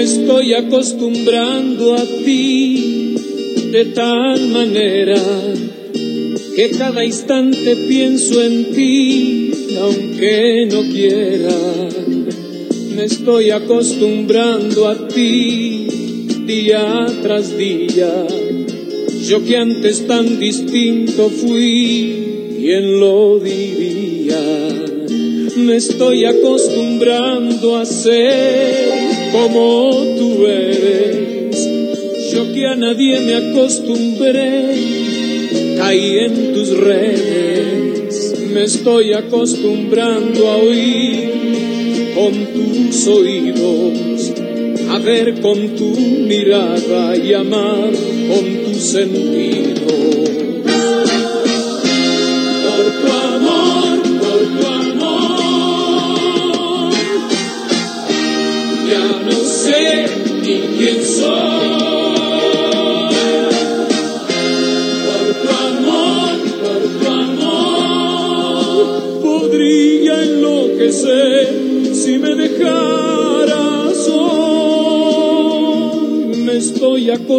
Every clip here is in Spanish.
Me estoy acostumbrando a ti de tal manera que cada instante pienso en ti, aunque no quiera. Me estoy acostumbrando a ti día tras día. Yo que antes tan distinto fui, ¿quién lo diría? Me estoy acostumbrando a ser como tú eres. Yo que a nadie me acostumbré, caí en tus redes. Me estoy acostumbrando a oír con tus oídos, a ver con tu mirada y amar con tu sentido.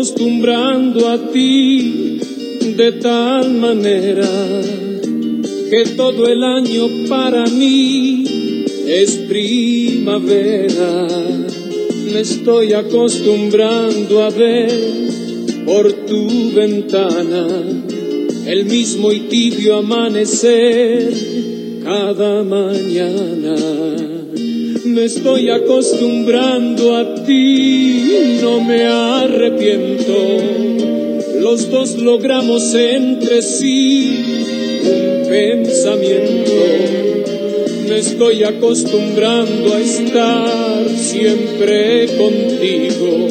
Acostumbrando a ti de tal manera que todo el año para mí es primavera. Me estoy acostumbrando a ver por tu ventana el mismo y tibio amanecer cada mañana. Me estoy acostumbrando a ti, no me arrepiento. Los dos logramos entre sí un pensamiento. Me estoy acostumbrando a estar siempre contigo.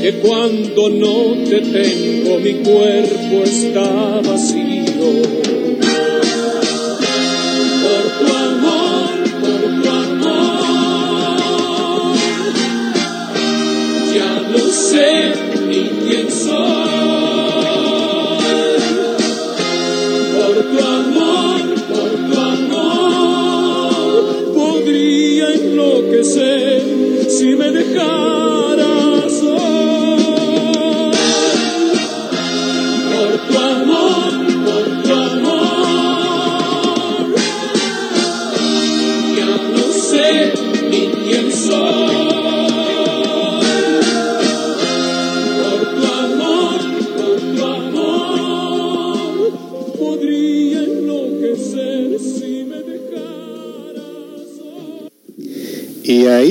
Que cuando no te tengo mi cuerpo está vacío.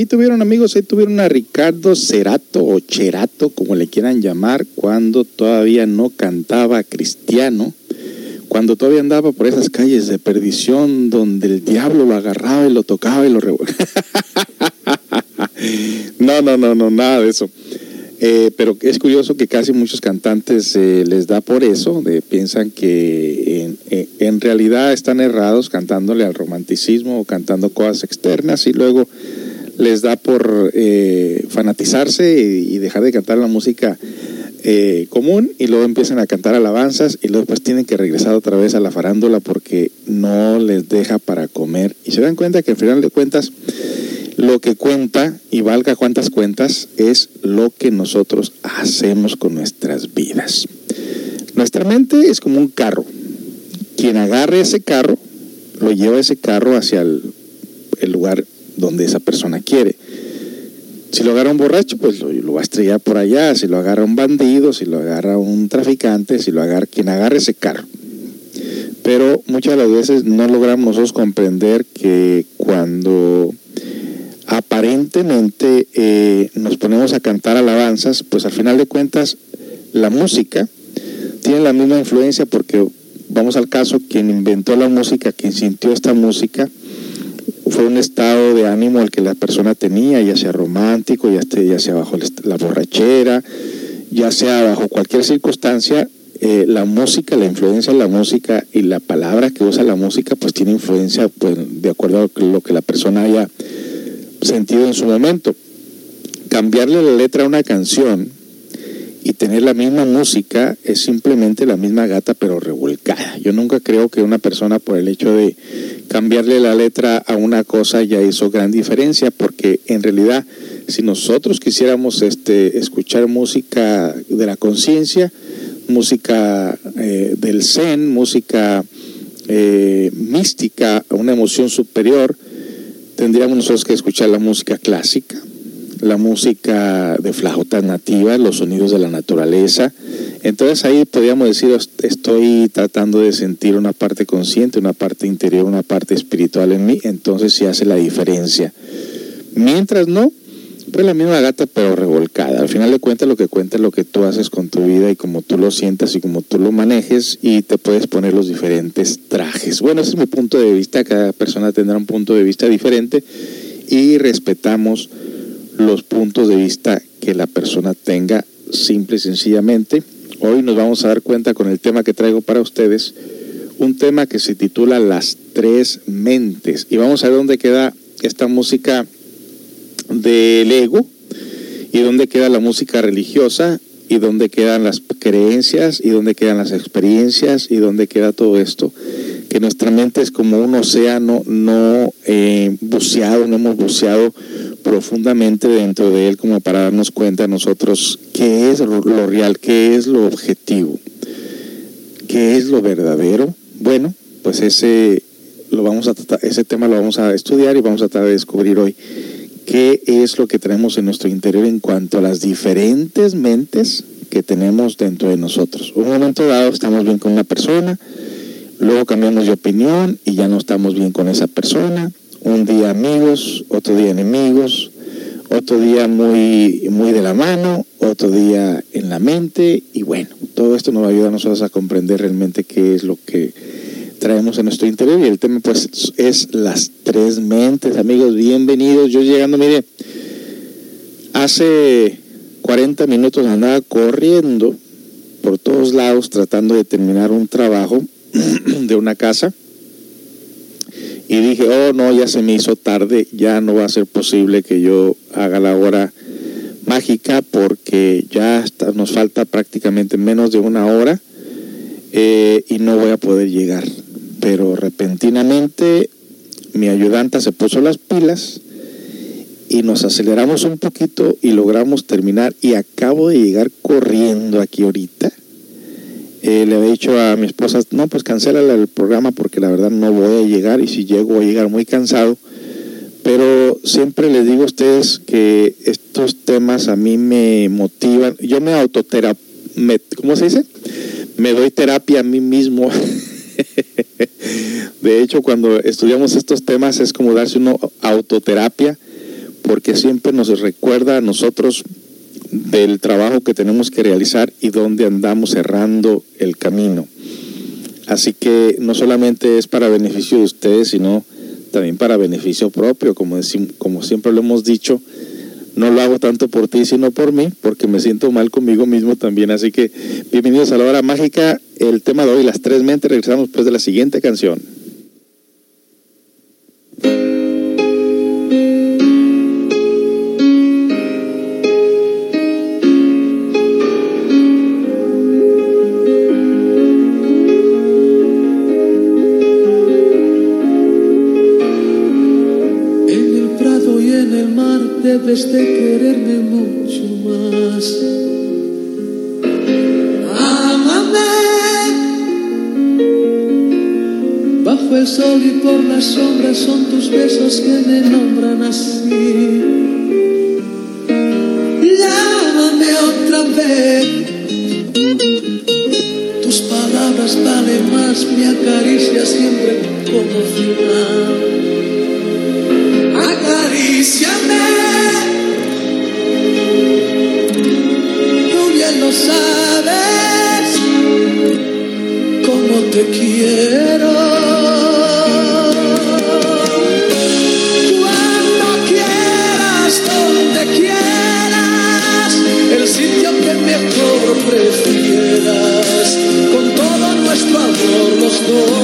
Tuvieron amigos, ahí tuvieron a Ricardo Cerato o Cherato, como le quieran llamar, cuando todavía no cantaba cristiano, cuando todavía andaba por esas calles de perdición donde el diablo lo agarraba y lo tocaba y lo revolvía. no, no, no, no, nada de eso. Eh, pero es curioso que casi muchos cantantes eh, les da por eso, piensan que en realidad están errados cantándole al romanticismo o cantando cosas externas y luego les da por eh, fanatizarse y, dejar de cantar la música eh, común y luego empiezan a cantar alabanzas y luego después tienen que regresar otra vez a la farándula porque no les deja para comer y se dan cuenta que al final de cuentas lo que cuenta y valga cuantas cuentas es lo que nosotros hacemos con nuestras vidas. Nuestra mente es como un carro. Quien agarre ese carro lo lleva ese carro hacia el, el lugar donde esa persona quiere. Si lo agarra un borracho, pues lo, va a estrellar por allá. Si lo agarra un bandido, si lo agarra un traficante, si lo agarra quien agarre ese carro. Pero muchas las veces no logramos nosotros comprender que cuando aparentemente eh, nos ponemos a cantar alabanzas, pues al final de cuentas la música tiene la misma influencia porque vamos al caso, quien inventó la música, quien sintió esta música, fue un estado de ánimo el que la persona tenía, ya sea romántico, ya, ya sea bajo la borrachera, ya sea bajo cualquier circunstancia, eh, la música, la influencia de la música y la palabra que usa la música, pues tiene influencia pues, de acuerdo a lo que la persona haya sentido en su momento. Cambiarle la letra a una canción y tener la misma música es simplemente la misma gata pero revolcada. Yo nunca creo que una persona por el hecho de cambiarle la letra a una cosa ya hizo gran diferencia porque en realidad si nosotros quisiéramos este, escuchar música de la conciencia, música eh, del zen, música eh, mística, una emoción superior, tendríamos nosotros que escuchar la música clásica, la música de flauta nativa, los sonidos de la naturaleza. Entonces ahí podríamos decir, estoy tratando de sentir una parte consciente, una parte interior, una parte espiritual en mí, entonces sí hace la diferencia. Mientras no, pues la misma gata pero revolcada. Al final de cuentas lo que cuenta es lo que tú haces con tu vida y como tú lo sientas y como tú lo manejes y te puedes poner los diferentes trajes. Bueno, ese es mi punto de vista, cada persona tendrá un punto de vista diferente y respetamos los puntos de vista que la persona tenga simple y sencillamente. Hoy nos vamos a dar cuenta con el tema que traigo para ustedes, un tema que se titula Las tres mentes. Y vamos a ver dónde queda esta música del ego y dónde queda la música religiosa y dónde quedan las creencias y dónde quedan las experiencias y dónde queda todo esto. Que nuestra mente es como un océano no eh, buceado, no hemos buceado profundamente dentro de él como para darnos cuenta nosotros qué es lo real, qué es lo objetivo, qué es lo verdadero. Bueno, pues ese lo vamos a ese tema lo vamos a estudiar y vamos a tratar de descubrir hoy qué es lo que tenemos en nuestro interior en cuanto a las diferentes mentes que tenemos dentro de nosotros. Un momento dado estamos bien con una persona, luego cambiamos de opinión y ya no estamos bien con esa persona un día amigos, otro día enemigos, otro día muy, muy de la mano, otro día en la mente y bueno, todo esto nos va a ayudar a nosotros a comprender realmente qué es lo que traemos en nuestro interior y el tema pues es las tres mentes, amigos, bienvenidos. Yo llegando, mire, hace 40 minutos andaba corriendo por todos lados tratando de terminar un trabajo de una casa y dije, oh no, ya se me hizo tarde, ya no va a ser posible que yo haga la hora mágica porque ya nos falta prácticamente menos de una hora eh, y no voy a poder llegar. Pero repentinamente mi ayudanta se puso las pilas y nos aceleramos un poquito y logramos terminar y acabo de llegar corriendo aquí ahorita eh, le había dicho a mi esposa, no, pues cancela el programa porque la verdad no voy a llegar y si llego voy a llegar muy cansado. Pero siempre les digo a ustedes que estos temas a mí me motivan. Yo me autoterapia, ¿cómo se dice? Me doy terapia a mí mismo. de hecho, cuando estudiamos estos temas es como darse una autoterapia porque siempre nos recuerda a nosotros del trabajo que tenemos que realizar y dónde andamos cerrando el camino. Así que no solamente es para beneficio de ustedes, sino también para beneficio propio, como, como siempre lo hemos dicho, no lo hago tanto por ti, sino por mí, porque me siento mal conmigo mismo también. Así que bienvenidos a la hora mágica, el tema de hoy, las tres mentes, regresamos después de la siguiente canción. Debes de quererme mucho más. Amame bajo el sol y por las sombras son tus besos que me nombran así. Llámame otra vez. Tus palabras valen más, me acaricia siempre como final. Acaríciame. Sabes cómo te quiero. Cuando quieras, donde quieras, el sitio que mejor prefieras, con todo nuestro amor los dos.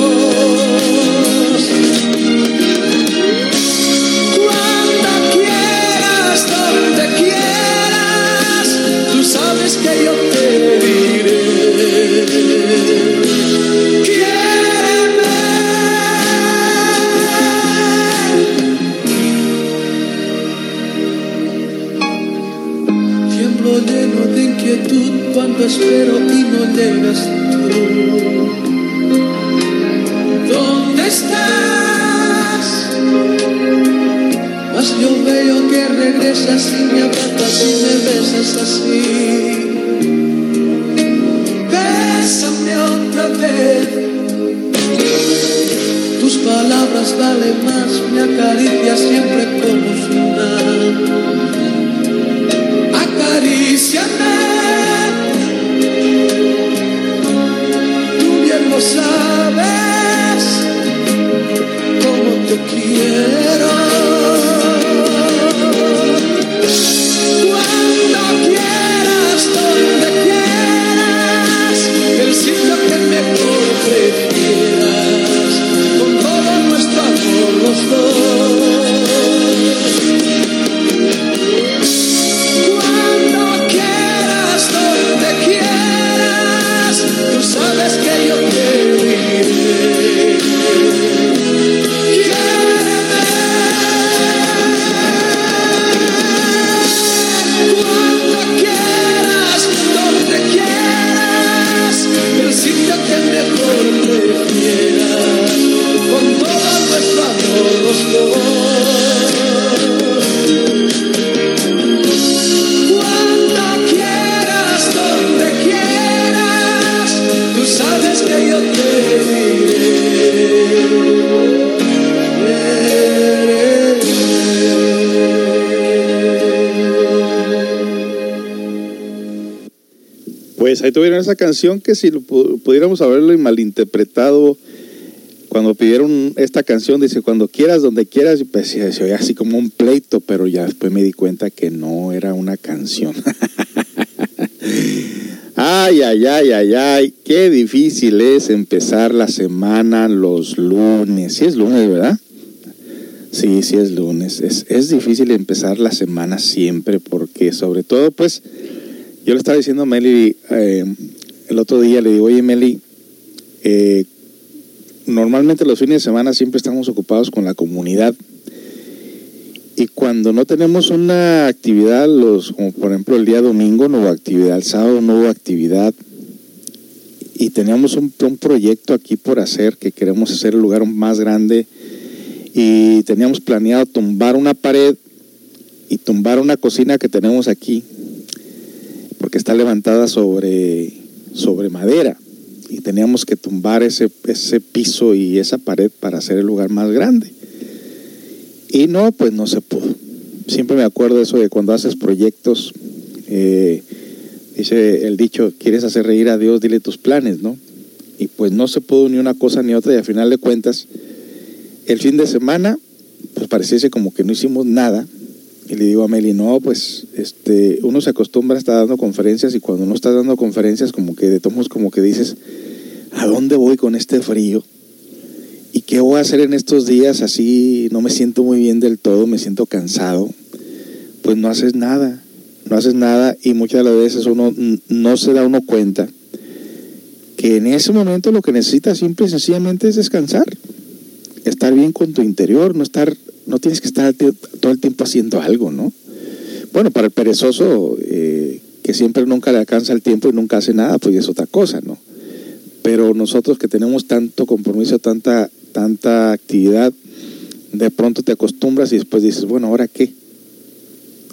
Espero y no llegas tú. ¿Dónde estás? Mas yo veo que regresas y me abrazas y me besas así. Bésame otra vez. Tus palabras valen más, me acaricias siempre como final. Acaríciame. Te quiero. Tuvieron esa canción que si pudiéramos haberlo malinterpretado cuando pidieron esta canción, dice, cuando quieras, donde quieras, y pues se oía así como un pleito, pero ya después me di cuenta que no era una canción. ay, ay, ay, ay, ay, qué difícil es empezar la semana los lunes. Sí es lunes, ¿verdad? Sí, sí es lunes. Es, es difícil empezar la semana siempre porque sobre todo pues yo le estaba diciendo a Meli eh, el otro día, le digo, oye Meli, eh, normalmente los fines de semana siempre estamos ocupados con la comunidad. Y cuando no tenemos una actividad, los, como por ejemplo el día domingo no hubo actividad, el sábado no hubo actividad y teníamos un, un proyecto aquí por hacer que queremos hacer el lugar más grande y teníamos planeado tumbar una pared y tumbar una cocina que tenemos aquí porque está levantada sobre, sobre madera y teníamos que tumbar ese, ese piso y esa pared para hacer el lugar más grande. Y no, pues no se pudo. Siempre me acuerdo eso de cuando haces proyectos, eh, dice el dicho, quieres hacer reír a Dios, dile tus planes, ¿no? Y pues no se pudo ni una cosa ni otra y al final de cuentas, el fin de semana, pues pareciese como que no hicimos nada. Y le digo a Meli, no, pues este, uno se acostumbra a estar dando conferencias y cuando uno está dando conferencias como que de tomos como que dices, ¿a dónde voy con este frío? ¿Y qué voy a hacer en estos días así? No me siento muy bien del todo, me siento cansado. Pues no haces nada, no haces nada y muchas de las veces uno no se da uno cuenta que en ese momento lo que necesitas simple y sencillamente es descansar, estar bien con tu interior, no estar, no tienes que estar todo el tiempo haciendo algo, ¿no? Bueno, para el perezoso eh, que siempre nunca le alcanza el tiempo y nunca hace nada, pues es otra cosa, ¿no? Pero nosotros que tenemos tanto compromiso, tanta, tanta actividad, de pronto te acostumbras y después dices, bueno, ¿ahora qué?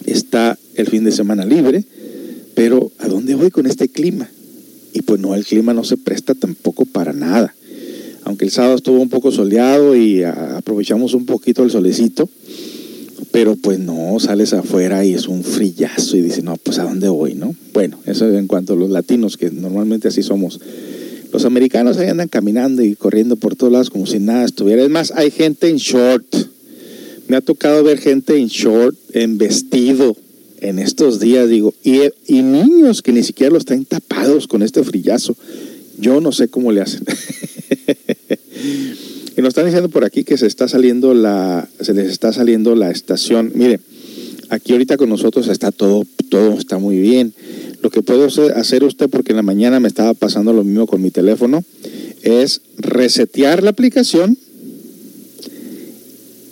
Está el fin de semana libre, pero ¿a dónde voy con este clima? Y pues no, el clima no se presta tampoco para nada. Aunque el sábado estuvo un poco soleado y aprovechamos un poquito el solecito, pero pues no, sales afuera y es un frillazo y dices, no, pues a dónde voy, ¿no? Bueno, eso en cuanto a los latinos, que normalmente así somos. Los americanos ahí andan caminando y corriendo por todos lados como si nada estuviera. Es más, hay gente en short. Me ha tocado ver gente en short, en vestido, en estos días, digo, y, niños que ni siquiera los traen tapados con este frillazo. Yo no sé cómo le hacen. y nos están diciendo por aquí que se está saliendo la, se les está saliendo la estación. Mire, aquí ahorita con nosotros está todo, todo está muy bien. Lo que puede hacer usted, porque en la mañana me estaba pasando lo mismo con mi teléfono, es resetear la aplicación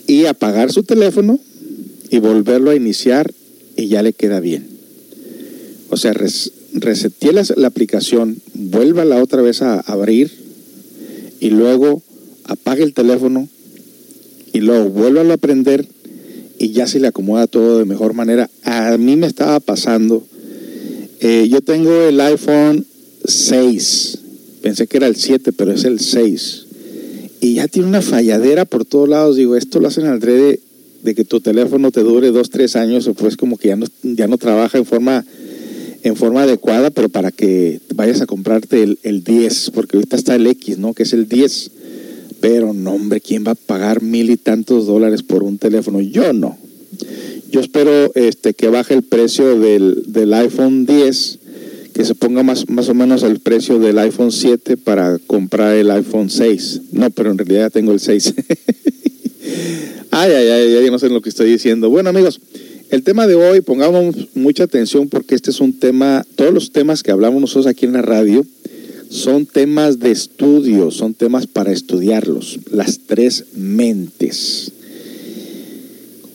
y apagar su teléfono y volverlo a iniciar y ya le queda bien. O sea, res, la, aplicación, vuélvala otra vez a abrir y luego apague el teléfono y luego vuélvalo a prender y ya se le acomoda todo de mejor manera. A mí me estaba pasando eh, yo tengo el iPhone 6. Pensé que era el 7, pero es el 6. Y ya tiene una falladera por todos lados. Digo, esto lo hacen al de, de que tu teléfono te dure 2, 3 años, o pues como que ya no, ya no trabaja en forma, en forma adecuada, pero para que vayas a comprarte el, el 10, porque ahorita está el X, ¿no? Que es el 10. Pero no, hombre, ¿quién va a pagar mil y tantos dólares por un teléfono? Yo no. Yo espero este, que baje el precio del, del, iPhone 10, que se ponga más, más o menos el precio del iPhone 7 para comprar el iPhone 6. No, pero en realidad ya tengo el 6. ay, ay, ay, ya no sé lo que estoy diciendo. Bueno, amigos, el tema de hoy, pongamos mucha atención porque este es un tema, todos los temas que hablamos nosotros aquí en la radio son temas de estudio, son temas para estudiarlos, las tres mentes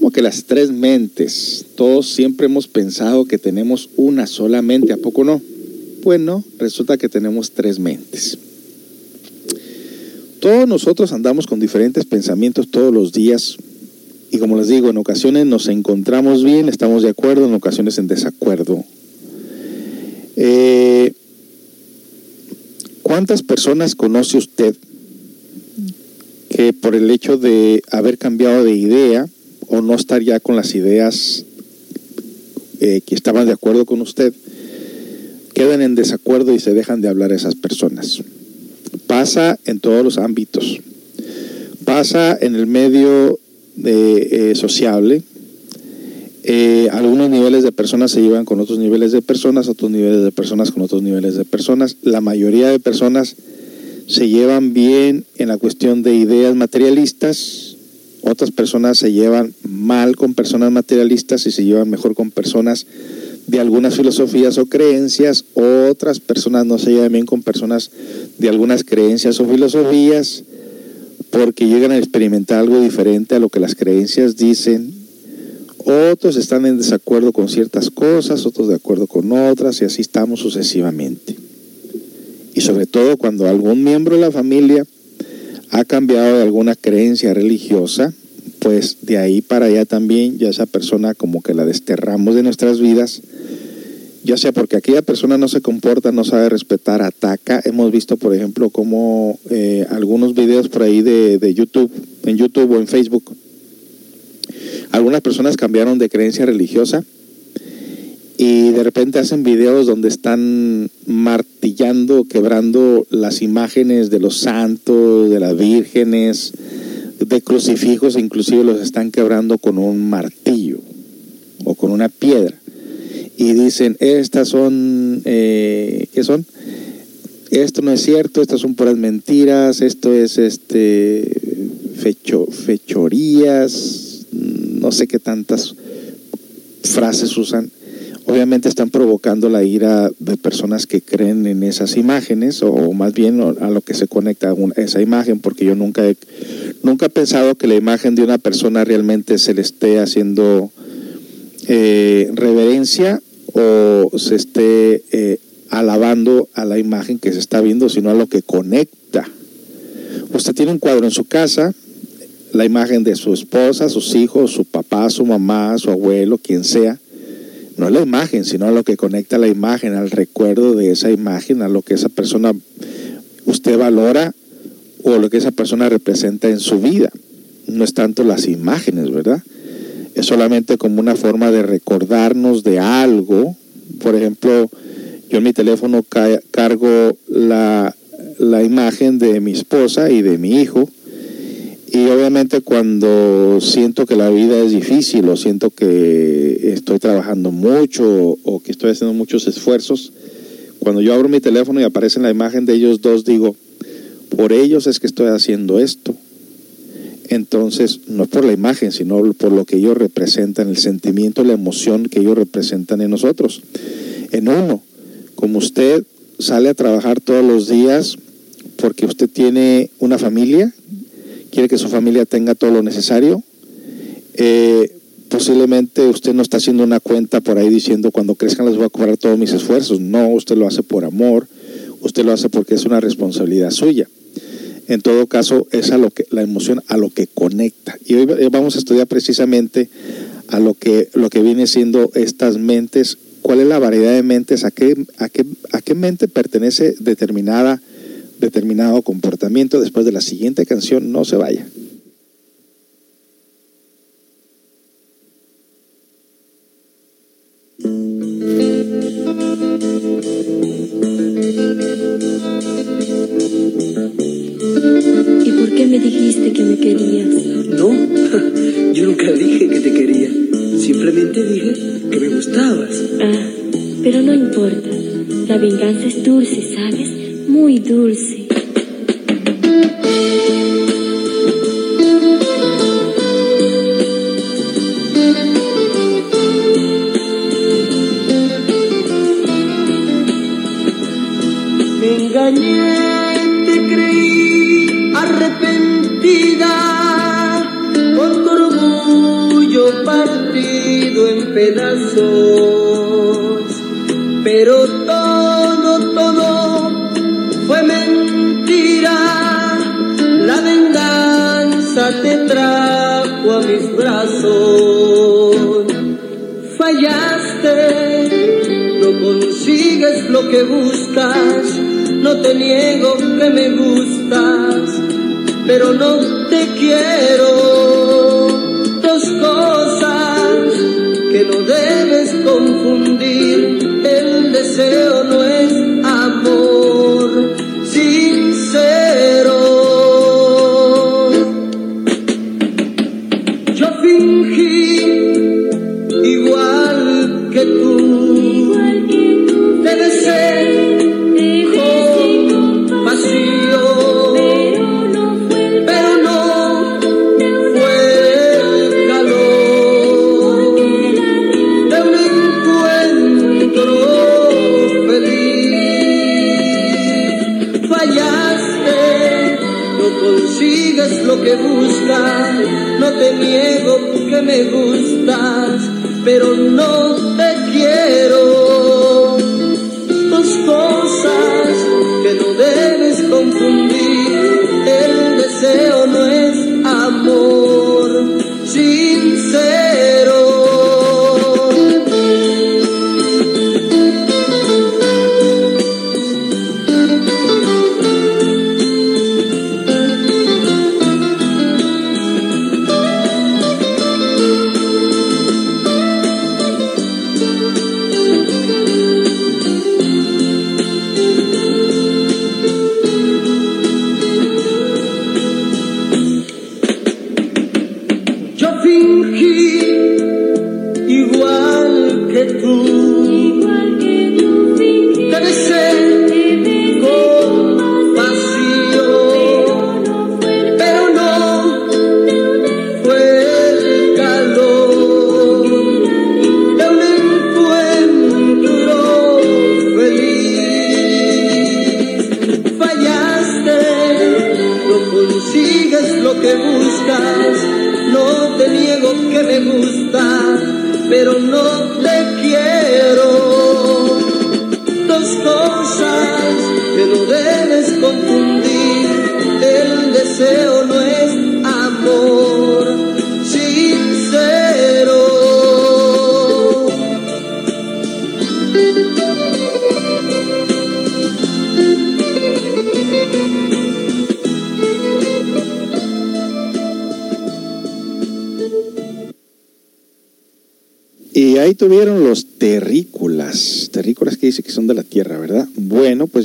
como que las tres mentes. Todos siempre hemos pensado que tenemos una sola mente, ¿a poco no? Bueno, resulta que tenemos tres mentes. Todos nosotros andamos con diferentes pensamientos todos los días y como les digo, en ocasiones nos encontramos bien, estamos de acuerdo, en ocasiones en desacuerdo. Eh, ¿Cuántas personas conoce usted que por el hecho de haber cambiado de idea, o no estar ya con las ideas eh, que estaban de acuerdo con usted, quedan en desacuerdo y se dejan de hablar a esas personas. Pasa en todos los ámbitos. Pasa en el medio de, eh, sociable. Eh, algunos niveles de personas se llevan con otros niveles de personas, otros niveles de personas con otros niveles de personas. La mayoría de personas se llevan bien en la cuestión de ideas materialistas, otras personas se llevan mal con personas materialistas y se llevan mejor con personas de algunas filosofías o creencias. Otras personas no se llevan bien con personas de algunas creencias o filosofías porque llegan a experimentar algo diferente a lo que las creencias dicen. Otros están en desacuerdo con ciertas cosas, otros de acuerdo con otras y así estamos sucesivamente. Y sobre todo cuando algún miembro de la familia ha cambiado de alguna creencia religiosa, pues de ahí para allá también ya esa persona como que la desterramos de nuestras vidas, ya sea porque aquella persona no se comporta, no sabe respetar, ataca. Hemos visto, por ejemplo, como eh, algunos videos por ahí de, de YouTube, en YouTube o en Facebook, algunas personas cambiaron de creencia religiosa y de repente hacen videos donde están martillando, quebrando las imágenes de los santos, de las vírgenes, de crucifijos, inclusive los están quebrando con un martillo o con una piedra. Y dicen, estas son, eh, ¿qué son? Esto no es cierto, estas son puras mentiras, esto es este fecho, fechorías, no sé qué tantas frases usan obviamente están provocando la ira de personas que creen en esas imágenes o más bien a lo que se conecta esa imagen, porque yo nunca he, nunca he pensado que la imagen de una persona realmente se le esté haciendo eh, reverencia o se esté eh, alabando a la imagen que se está viendo, sino a lo que conecta. usted tiene un cuadro en su casa, la imagen de su esposa, sus hijos, su papá, su mamá, su abuelo, quien sea. No es la imagen, sino lo que conecta la imagen, al recuerdo de esa imagen, a lo que esa persona usted valora o lo que esa persona representa en su vida. No es tanto las imágenes, ¿verdad? Es solamente como una forma de recordarnos de algo. Por ejemplo, yo en mi teléfono cargo la, la imagen de mi esposa y de mi hijo. Y obviamente cuando siento que la vida es difícil o siento que estoy trabajando mucho o que estoy haciendo muchos esfuerzos, cuando yo abro mi teléfono y aparece la imagen de ellos dos, digo, por ellos es que estoy haciendo esto. Entonces, no por la imagen, sino por lo que ellos representan, el sentimiento, la emoción que ellos representan en nosotros. En uno, como usted sale a trabajar todos los días porque usted tiene una familia, quiere que su familia tenga todo lo necesario, eh, posiblemente usted no está haciendo una cuenta por ahí diciendo cuando crezcan les voy a cobrar todos mis esfuerzos. No, usted lo hace por amor, usted lo hace porque es una responsabilidad suya. En todo caso, es a lo que, la emoción a lo que conecta. Y hoy vamos a estudiar precisamente a lo que, lo que viene siendo estas mentes, cuál es la variedad de mentes, a qué, a qué, a qué mente pertenece determinada, determinado comportamiento. Después de la siguiente canción, no se vaya. ¿Y por qué me dijiste que me querías? No, yo nunca dije que te quería. Simplemente dije que me gustabas. Ah, pero no importa. La venganza es dulce, ¿sabes? Muy dulce. Me engañé, con tu orgullo partido en pedazos. Pero todo, todo fue mentira. La venganza te trajo a mis brazos. Fallaste no consigues lo que buscas, no te niego que me gustas, pero no te quiero. Dos cosas que no debes confundir, el deseo no es que buscas, no te niego que me gustas, pero no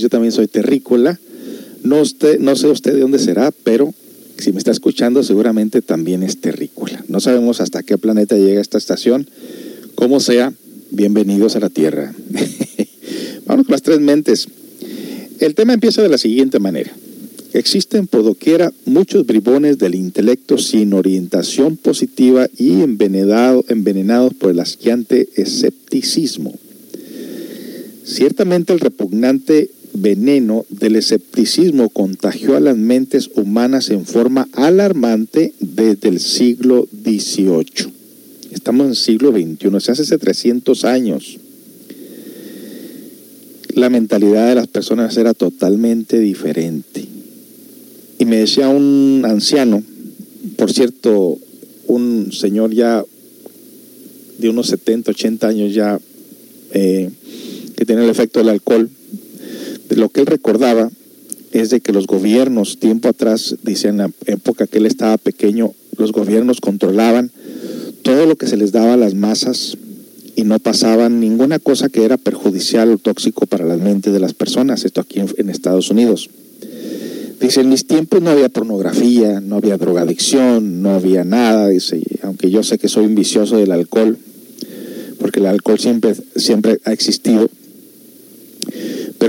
yo también soy terrícola. No, usted, no sé usted de dónde será, pero si me está escuchando seguramente también es terrícola. No sabemos hasta qué planeta llega esta estación. Como sea, bienvenidos a la Tierra. Vamos con las tres mentes. El tema empieza de la siguiente manera. Existen por doquiera muchos bribones del intelecto sin orientación positiva y envenenado, envenenados por el asqueante escepticismo. Ciertamente el repugnante veneno del escepticismo contagió a las mentes humanas en forma alarmante desde el siglo XVIII. Estamos en el siglo XXI, se hace 300 años. La mentalidad de las personas era totalmente diferente y me decía un anciano, por cierto, un señor ya de unos 70, 80 años ya, eh, que tiene el efecto del alcohol, lo que él recordaba es de que los gobiernos, tiempo atrás, dice en la época que él estaba pequeño, los gobiernos controlaban todo lo que se les daba a las masas y no pasaban ninguna cosa que era perjudicial o tóxico para las mentes de las personas, esto aquí en Estados Unidos. Dice, en mis tiempos no había pornografía, no había drogadicción, no había nada, dice, aunque yo sé que soy un vicioso del alcohol, porque el alcohol siempre, siempre ha existido,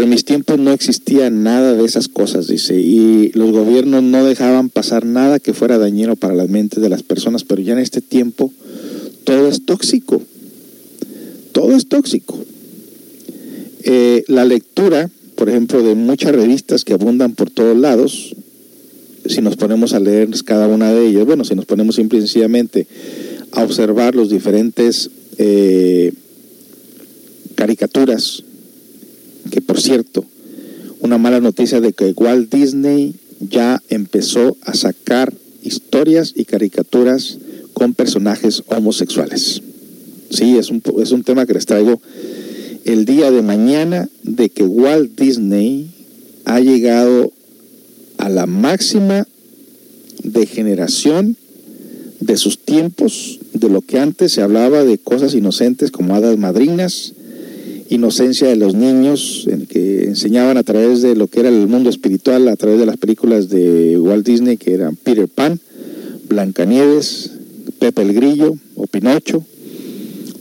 en mis tiempos no existía nada de esas cosas, dice, y los gobiernos no dejaban pasar nada que fuera dañino para las mentes de las personas, pero ya en este tiempo todo es tóxico, todo es tóxico. Eh, la lectura por ejemplo, de muchas revistas que abundan por todos lados, si nos ponemos a leer cada una de ellas, bueno, si nos ponemos simple y sencillamente a observar los diferentes eh, caricaturas, que por cierto, una mala noticia de que Walt Disney ya empezó a sacar historias y caricaturas con personajes homosexuales. Sí, es un, es un tema que les traigo el día de mañana de que Walt Disney ha llegado a la máxima degeneración de sus tiempos, de lo que antes se hablaba de cosas inocentes como hadas madrinas, inocencia de los niños, en que enseñaban a través de lo que era el mundo espiritual, a través de las películas de Walt Disney, que eran Peter Pan, Blancanieves, Pepe el Grillo o Pinocho,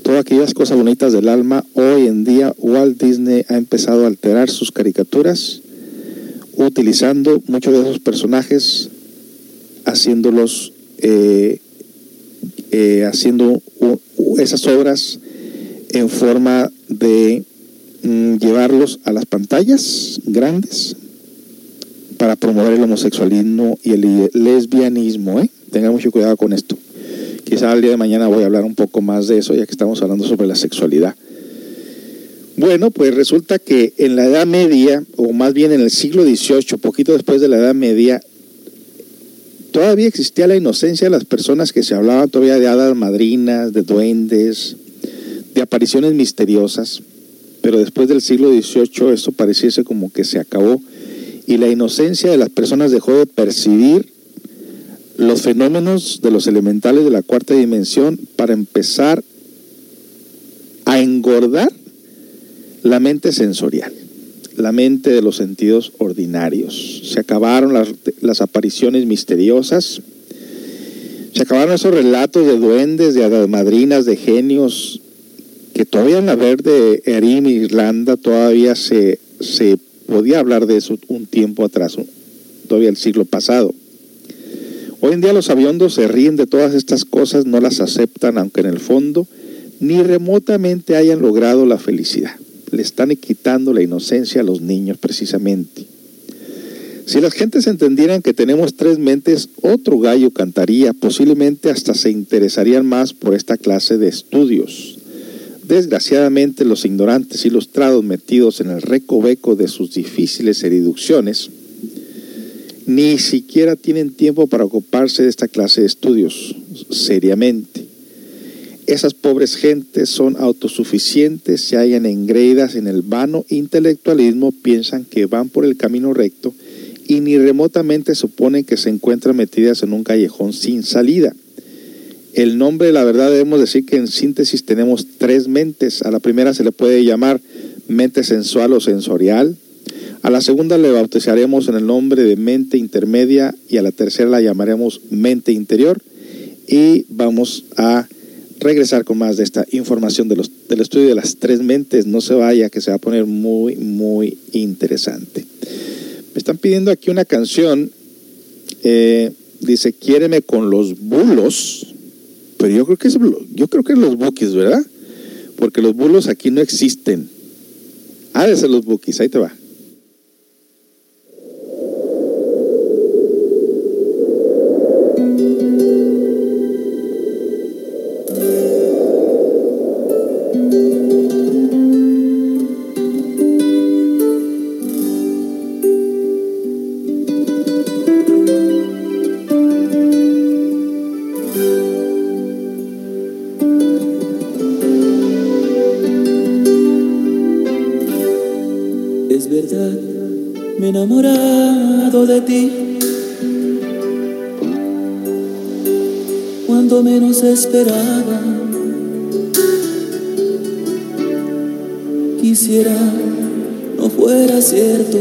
todas aquellas cosas bonitas del alma, hoy en día Walt Disney ha empezado a alterar sus caricaturas utilizando muchos de esos personajes, haciéndolos, eh, eh, haciendo esas obras en forma de mm, llevarlos a las pantallas grandes para promover el homosexualismo y el lesbianismo. ¿eh? Tengan mucho cuidado con esto. Quizá el día de mañana voy a hablar un poco más de eso, ya que estamos hablando sobre la sexualidad. Bueno, pues resulta que en la Edad Media, o más bien en el siglo XVIII, poquito después de la Edad Media, todavía existía la inocencia de las personas que se hablaban todavía de hadas madrinas, de duendes, de apariciones misteriosas, pero después del siglo XVIII esto pareciese como que se acabó y la inocencia de las personas dejó de percibir los fenómenos de los elementales de la cuarta dimensión para empezar a engordar la mente sensorial, la mente de los sentidos ordinarios. Se acabaron las, apariciones misteriosas, se acabaron esos relatos de duendes, de madrinas, de genios, que todavía en la verde Erin, Irlanda, todavía se, se podía hablar de eso un tiempo atrás, todavía el siglo pasado. Hoy en día los aviondos se ríen de todas estas cosas, no las aceptan, aunque en el fondo ni remotamente hayan logrado la felicidad. Le están quitando la inocencia a los niños precisamente. Si las gentes entendieran que tenemos tres mentes, otro gallo cantaría, posiblemente hasta se interesarían más por esta clase de estudios. Desgraciadamente los ignorantes ilustrados metidos en el recoveco de sus difíciles reducciones, ni siquiera tienen tiempo para ocuparse de esta clase de estudios seriamente. Esas pobres gentes son autosuficientes, se hallan engreídas en el vano intelectualismo, piensan que van por el camino recto y ni remotamente suponen que se encuentran metidas en un callejón sin salida. El nombre, la verdad, debemos decir que en síntesis tenemos tres mentes. A la primera se le puede llamar mente sensual o sensorial. A la segunda le bautizaremos en el nombre de mente intermedia y a la tercera la llamaremos mente interior. Y vamos a regresar con más de esta información de los, del estudio de las tres mentes. No se vaya, que se va a poner muy, muy interesante. Me están pidiendo aquí una canción. Eh, dice, quiéreme con los bulos. Pero yo creo que es, yo creo que es los bookies, ¿verdad? Porque los bulos aquí no existen. Ha de ser los bookies, ahí te va. Enamorado de ti. Cuando menos esperaba, quisiera no fuera cierto.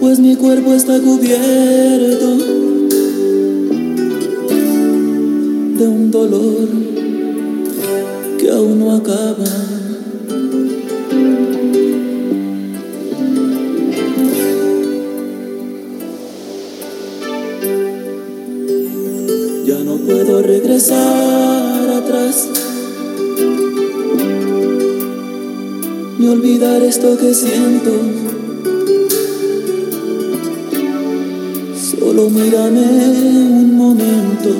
Pues mi cuerpo está cubierto de un dolor que aún no acaba. Olvidar esto que siento. Solo mírame un momento.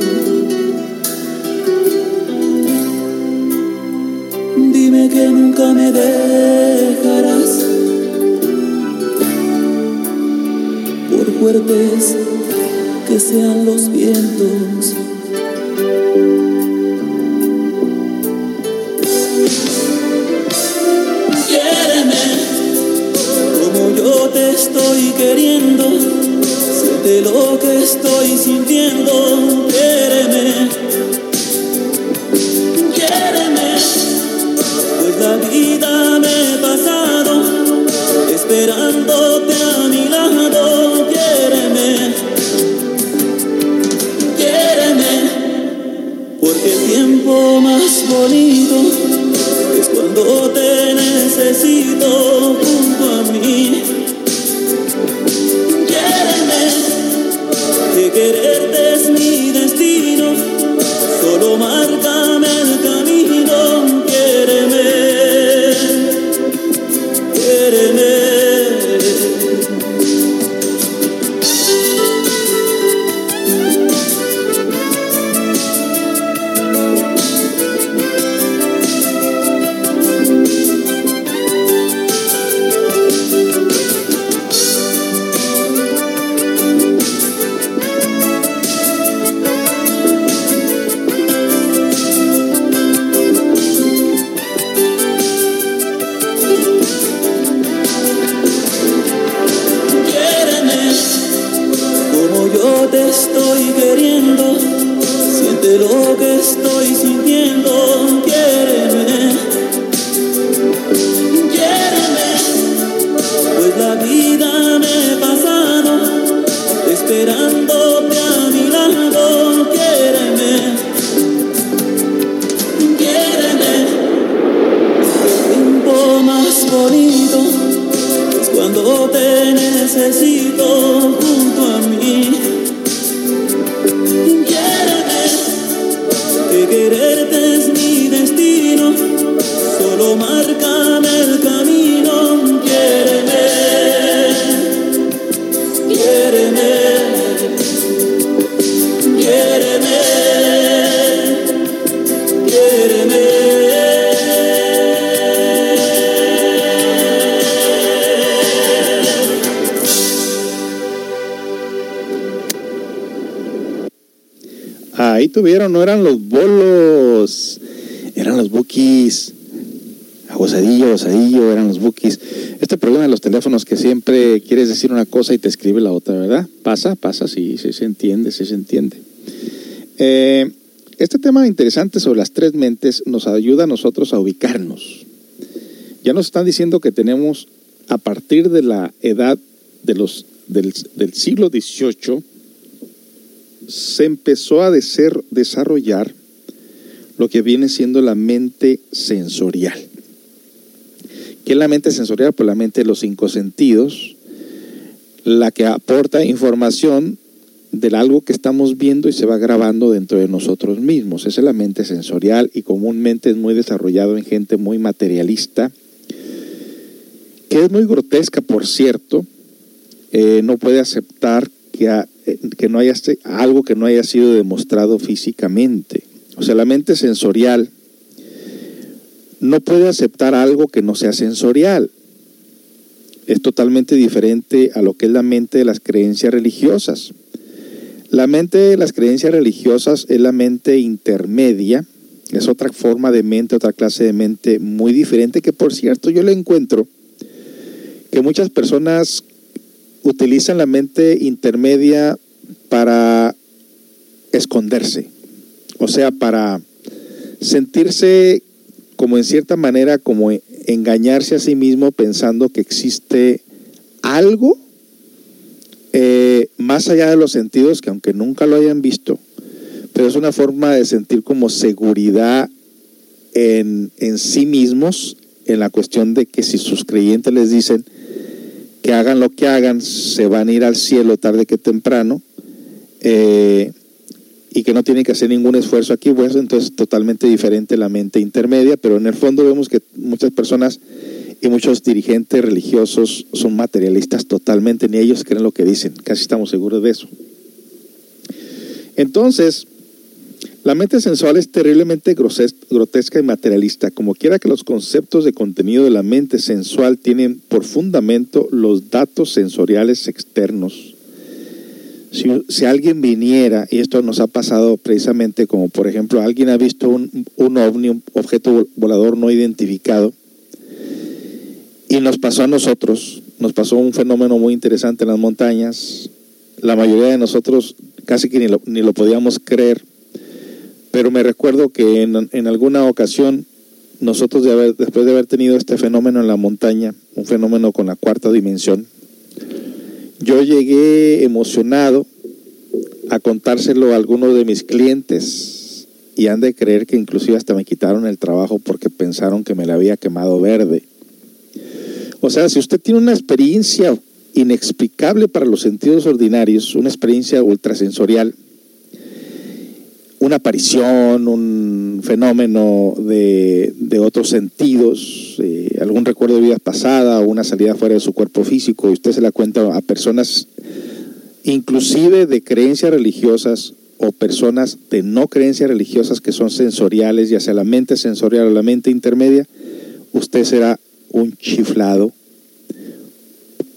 Dime que nunca me dejarás. Por fuertes que sean los vientos. Estoy queriendo. Siente lo que estoy sintiendo. Quiéreme. Quiéreme. Pues la vida me he pasado esperándote a mi lado. Quiéreme. Quiéreme. Porque el tiempo más bonito es cuando te necesito junto a mí. Que quererte es mi destino, solo márcame no eran los bolos, eran los bookies. Abusadillo, abusadillo, eran los bookies. Este problema de los teléfonos que siempre quieres decir una cosa y te escribe la otra, ¿verdad? Pasa, pasa, sí, sí se entiende, sí se entiende. Eh, este tema interesante sobre las tres mentes nos ayuda a nosotros a ubicarnos. Ya nos están diciendo que tenemos, a partir de la edad de los, del, del siglo XVIII, se empezó a deser- desarrollar lo que viene siendo la mente sensorial. ¿Qué es la mente sensorial? Pues la mente de los cinco sentidos, la que aporta información del algo que estamos viendo y se va grabando dentro de nosotros mismos. Esa es la mente sensorial y comúnmente es muy desarrollado en gente muy materialista, que es muy grotesca, por cierto, eh, no puede aceptar eh, que no haya se- algo que no haya sido demostrado físicamente. O sea, la mente sensorial no puede aceptar algo que no sea sensorial. Es totalmente diferente a lo que es la mente de las creencias religiosas. La mente de las creencias religiosas es la mente intermedia, es otra forma de mente, otra clase de mente muy diferente que por cierto yo le encuentro que muchas personas utilizan la mente intermedia para esconderse, o sea, para sentirse como en cierta manera como engañarse a sí mismo pensando que existe algo eh, más allá de los sentidos que aunque nunca lo hayan visto, pero es una forma de sentir como seguridad en, en sí mismos, en la cuestión de que si sus creyentes les dicen que hagan lo que hagan, se van a ir al cielo tarde que temprano, eh, y que no tienen que hacer ningún esfuerzo aquí, pues entonces totalmente diferente la mente intermedia, pero en el fondo vemos que muchas personas y muchos dirigentes religiosos son materialistas totalmente, ni ellos creen lo que dicen, casi estamos seguros de eso. Entonces, la mente sensual es terriblemente grotesca y materialista, como quiera que los conceptos de contenido de la mente sensual tienen por fundamento los datos sensoriales externos. Si, alguien viniera, y esto nos ha pasado precisamente como por ejemplo alguien ha visto un, un ovni, un objeto vol- volador no identificado, y nos pasó a nosotros, nos pasó un fenómeno muy interesante en las montañas, la mayoría de nosotros casi que ni lo, ni lo podíamos creer, pero me recuerdo que en, alguna ocasión nosotros de después de haber tenido este fenómeno en la montaña, un fenómeno con la cuarta dimensión, yo llegué emocionado a contárselo a algunos de mis clientes y han de creer que inclusive hasta me quitaron el trabajo porque pensaron que me la había quemado verde. O sea, si usted tiene una experiencia inexplicable para los sentidos ordinarios, una experiencia ultrasensorial, una aparición, un fenómeno de, de otros sentidos, eh, algún recuerdo de vida pasada o una salida fuera de su cuerpo físico, y usted se la cuenta a personas inclusive de creencias religiosas o personas de no creencias religiosas que son sensoriales, ya sea la mente sensorial o la mente intermedia, usted será un chiflado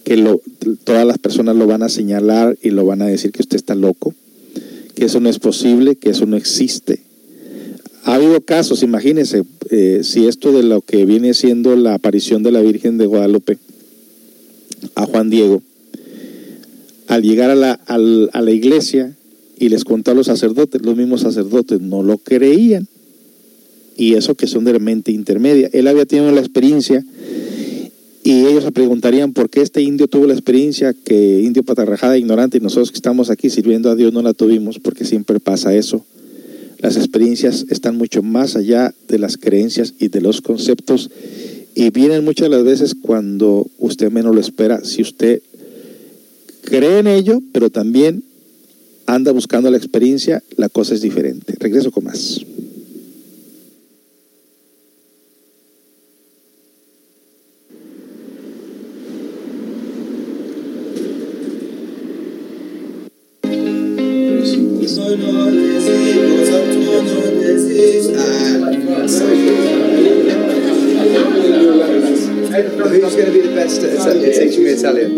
que lo, todas las personas lo van a señalar y lo van a decir que usted está loco, que eso no es posible, que eso no existe. Ha habido casos, imagínense, eh, si esto de lo que viene siendo la aparición de la Virgen de Guadalupe a Juan Diego, al llegar a la, a la iglesia y les contó a los sacerdotes, los mismos sacerdotes no lo creían. Y eso que son de la mente intermedia. Él había tenido la experiencia y ellos se preguntarían por qué este indio tuvo la experiencia que indio patarrajada ignorante y nosotros que estamos aquí sirviendo a Dios no la tuvimos porque siempre pasa eso. Las experiencias están mucho más allá de las creencias y de los conceptos y vienen muchas las veces cuando usted menos lo espera. Si usted cree en ello, pero también anda buscando la experiencia, la cosa es diferente. Regreso con más. Who's going to be the best at, at teaching me Italian?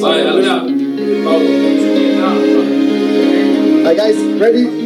Vai, allora, Paolo, right, guys, ready?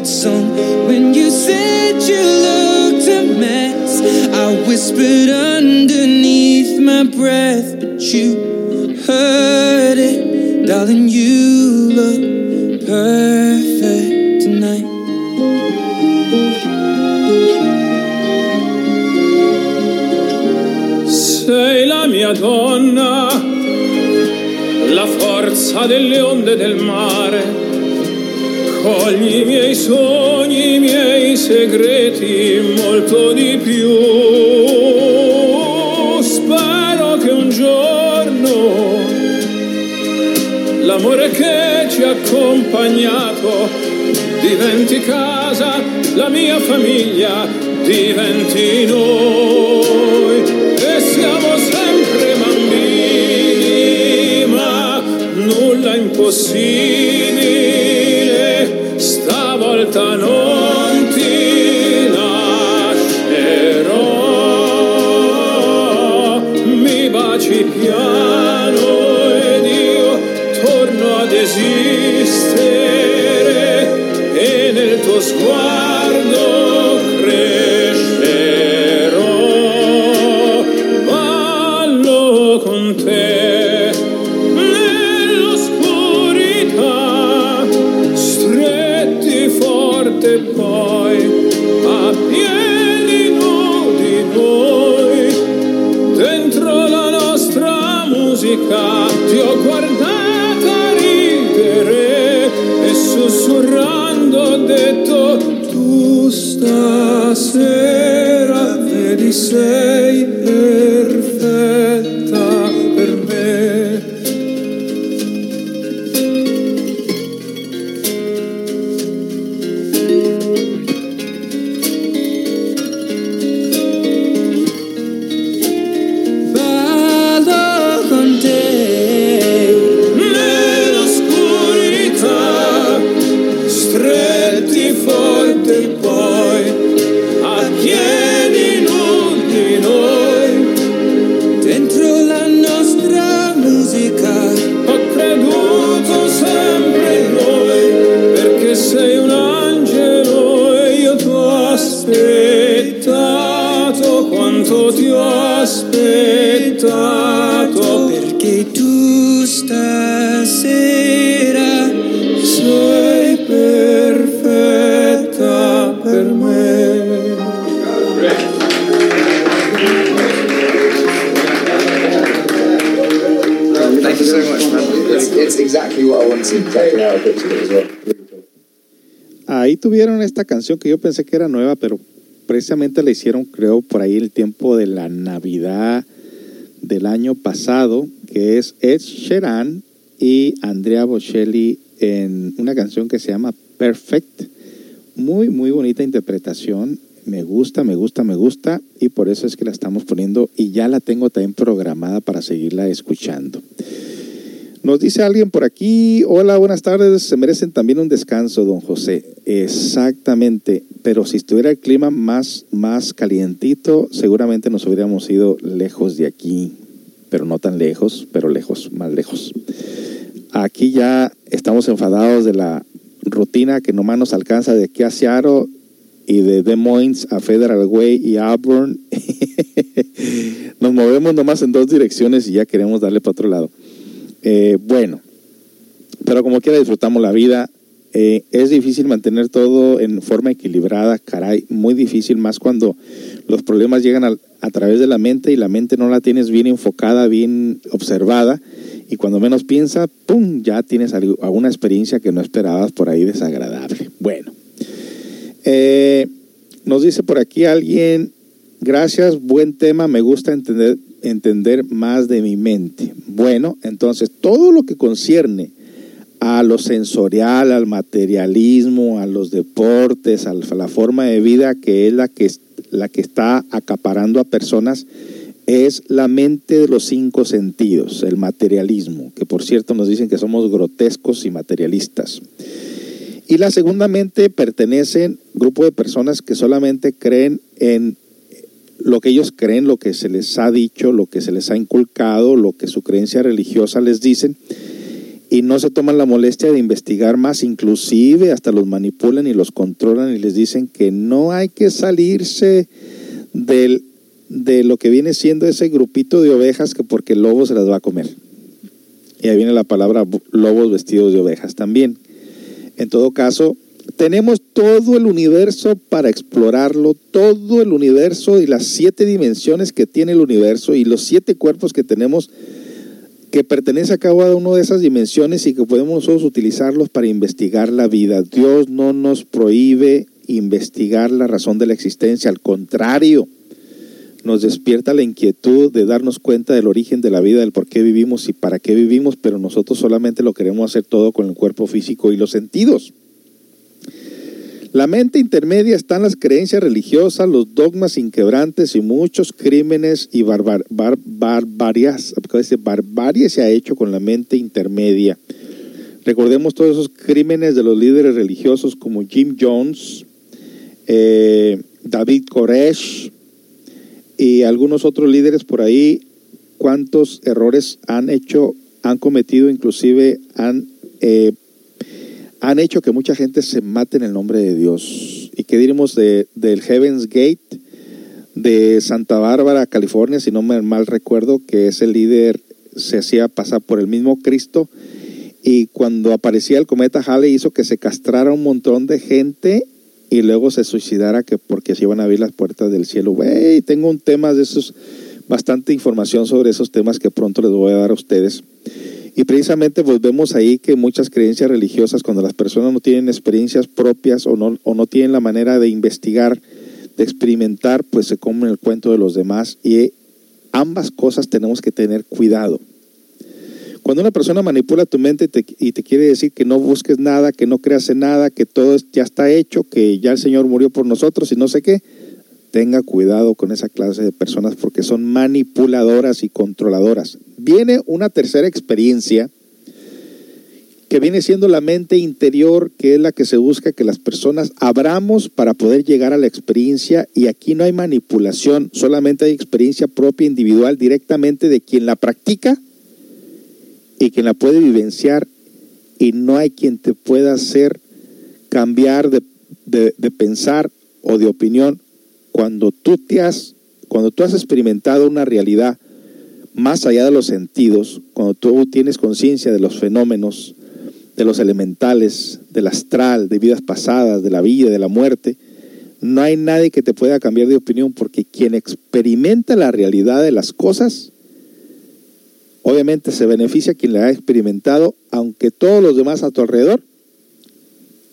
favorite song. When you said you looked a mess, I whispered underneath my breath, but you heard it, darling. You look perfect tonight. Sei la mia donna, la forza delle onde del mare. Cogli i miei sogni, i miei segreti, molto di più. Spero che un giorno l'amore che ci ha accompagnato diventi casa, la mia famiglia diventi noi e siamo sempre bambini, ma nulla impossibile, esistere e nel tuo sguardo stasera vedi sei Ahí tuvieron esta canción que yo pensé que era nueva, pero precisamente la hicieron, creo, por ahí el tiempo de la Navidad del año pasado, que es Ed Sheeran y Andrea Bocelli en una canción que se llama Perfect. Muy, muy bonita interpretación. Me gusta, me gusta, me gusta y por eso es que la estamos poniendo y ya la tengo también programada para seguirla escuchando. Nos dice alguien por aquí, hola, buenas tardes, se merecen también un descanso, don José. Exactamente, pero si estuviera el clima más, más calientito, seguramente nos hubiéramos ido lejos de aquí, pero no tan lejos, pero lejos, más lejos. Aquí ya estamos enfadados de la rutina que nomás nos alcanza de aquí a Seattle y de Des Moines a Federal Way y Auburn. nos movemos nomás en dos direcciones y ya queremos darle para otro lado. Eh, bueno, pero como quiera disfrutamos la vida. Eh, es difícil mantener todo en forma equilibrada, caray, muy difícil, más cuando los problemas llegan a, a, través de la mente y la mente no la tienes bien enfocada, bien observada, y cuando menos piensa, ¡pum!, ya tienes alguna experiencia que no esperabas por ahí desagradable. Bueno, eh, nos dice por aquí alguien, gracias, buen tema, me gusta entender entender más de mi mente. Bueno, entonces todo lo que concierne a lo sensorial, al materialismo, a los deportes, a la forma de vida que es la que, la que está acaparando a personas, es la mente de los cinco sentidos, el materialismo, que por cierto nos dicen que somos grotescos y materialistas. Y la segunda mente pertenecen grupo de personas que solamente creen en lo que ellos creen, lo que se les ha dicho, lo que se les ha inculcado, lo que su creencia religiosa les dicen, y no se toman la molestia de investigar más, inclusive hasta los manipulan y los controlan y les dicen que no hay que salirse del, de lo que viene siendo ese grupito de ovejas que porque el lobo se las va a comer. Y ahí viene la palabra lobos vestidos de ovejas también. En todo caso, tenemos todo el universo para explorarlo, todo el universo y las siete dimensiones que tiene el universo y los siete cuerpos que tenemos que pertenece a cada una de esas dimensiones y que podemos nosotros utilizarlos para investigar la vida. Dios no nos prohíbe investigar la razón de la existencia, al contrario, nos despierta la inquietud de darnos cuenta del origen de la vida, del por qué vivimos y para qué vivimos, pero nosotros solamente lo queremos hacer todo con el cuerpo físico y los sentidos. La mente intermedia están las creencias religiosas, los dogmas inquebrantes y muchos crímenes y barbar, bar, barbarias, barbarie se ha hecho con la mente intermedia. Recordemos todos esos crímenes de los líderes religiosos como Jim Jones, eh, David Koresh y algunos otros líderes por ahí, cuántos errores han hecho, han cometido, inclusive han eh, han hecho que mucha gente se mate en el nombre de Dios. ¿Y qué diremos de, del Heaven's Gate de Santa Bárbara, California, si no me mal recuerdo, que ese líder se hacía pasar por el mismo Cristo y cuando aparecía el cometa Halley hizo que se castrara un montón de gente y luego se suicidara que porque se iban a abrir las puertas del cielo. Wey, tengo un tema de esos, bastante información sobre esos temas que pronto les voy a dar a ustedes. Y precisamente volvemos ahí que muchas creencias religiosas, cuando las personas no tienen experiencias propias o no, o no tienen la manera de investigar, de experimentar, pues se comen el cuento de los demás y ambas cosas tenemos que tener cuidado. Cuando una persona manipula tu mente y te quiere decir que no busques nada, que no creas en nada, que todo ya está hecho, que ya el Señor murió por nosotros y no sé qué, tenga cuidado con esa clase de personas porque son manipuladoras y controladoras. Viene una tercera experiencia que viene siendo la mente interior, que es la que se busca que las personas abramos para poder llegar a la experiencia y aquí no hay manipulación, solamente hay experiencia propia individual directamente de quien la practica y quien la puede vivenciar y no hay quien te pueda hacer cambiar de, de, de pensar o de opinión cuando tú te has, cuando tú has experimentado una realidad más allá de los sentidos, cuando tú tienes conciencia de los fenómenos, de los elementales, del astral, de vidas pasadas, de la vida, de la muerte, no hay nadie que te pueda cambiar de opinión porque quien experimenta la realidad de las cosas, obviamente se beneficia quien la ha experimentado, aunque todos los demás a tu alrededor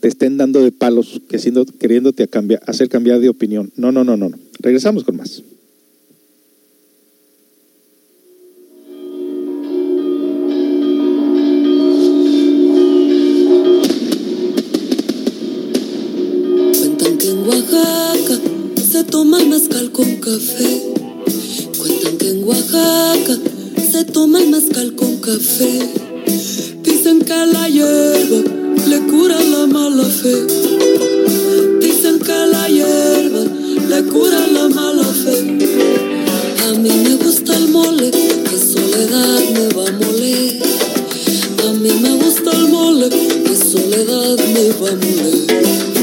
estén dando de palos, que siendo, queriéndote a cambiar, hacer cambiar de opinión. No, no, no, no. Regresamos con más. Cuentan que en Oaxaca se toma mezcal con café. Cuentan que en Oaxaca se toma el mezcal con café que la hierba le cura la mala fe. Dicen que la hierba le cura la mala fe. A mí me gusta el mole, que soledad me va a moler. A mí me gusta el mole, que soledad me va a moler.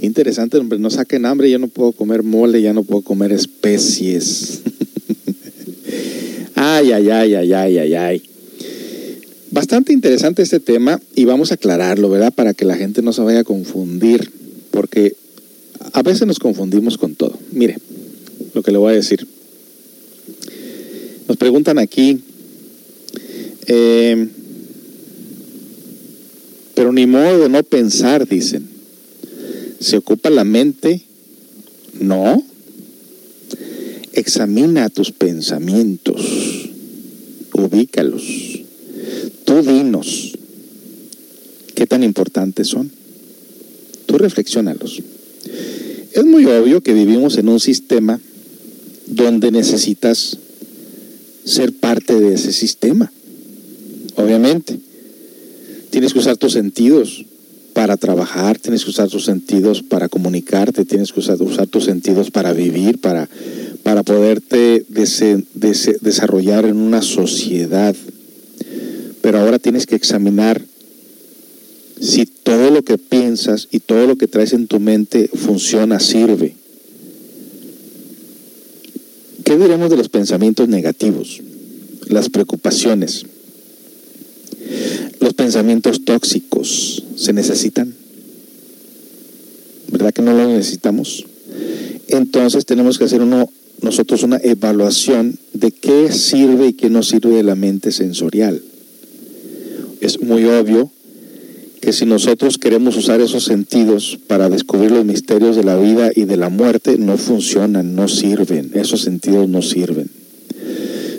Interesante, hombre, no saquen hambre, yo no puedo comer mole, ya no puedo comer especies. ay, ay, ay, ay, ay, ay, ay. Bastante interesante este tema y vamos a aclararlo, ¿verdad? Para que la gente no se vaya a confundir, porque a veces nos confundimos con todo. Mire, lo que le voy a decir. Nos preguntan aquí, eh, pero ni modo no pensar, dicen. ¿Se ocupa la mente? No. Examina tus pensamientos, ubícalos. Tú dinos qué tan importantes son. Tú reflexionalos. Es muy obvio que vivimos en un sistema donde necesitas ser parte de ese sistema. Obviamente. Tienes que usar tus sentidos, para trabajar, tienes que usar tus sentidos para comunicarte, tienes que usar, tus sentidos para vivir, para, para poderte desarrollar en una sociedad. Pero ahora tienes que examinar si todo lo que piensas y todo lo que traes en tu mente funciona, sirve. ¿Qué diremos de los pensamientos negativos? Las preocupaciones. Los pensamientos tóxicos. ¿Se necesitan? ¿Verdad que no los necesitamos? Entonces tenemos que hacer uno, nosotros una evaluación de qué sirve y qué no sirve de la mente sensorial. Es muy obvio que si nosotros queremos usar esos sentidos para descubrir los misterios de la vida y de la muerte, no funcionan, no sirven, esos sentidos no sirven.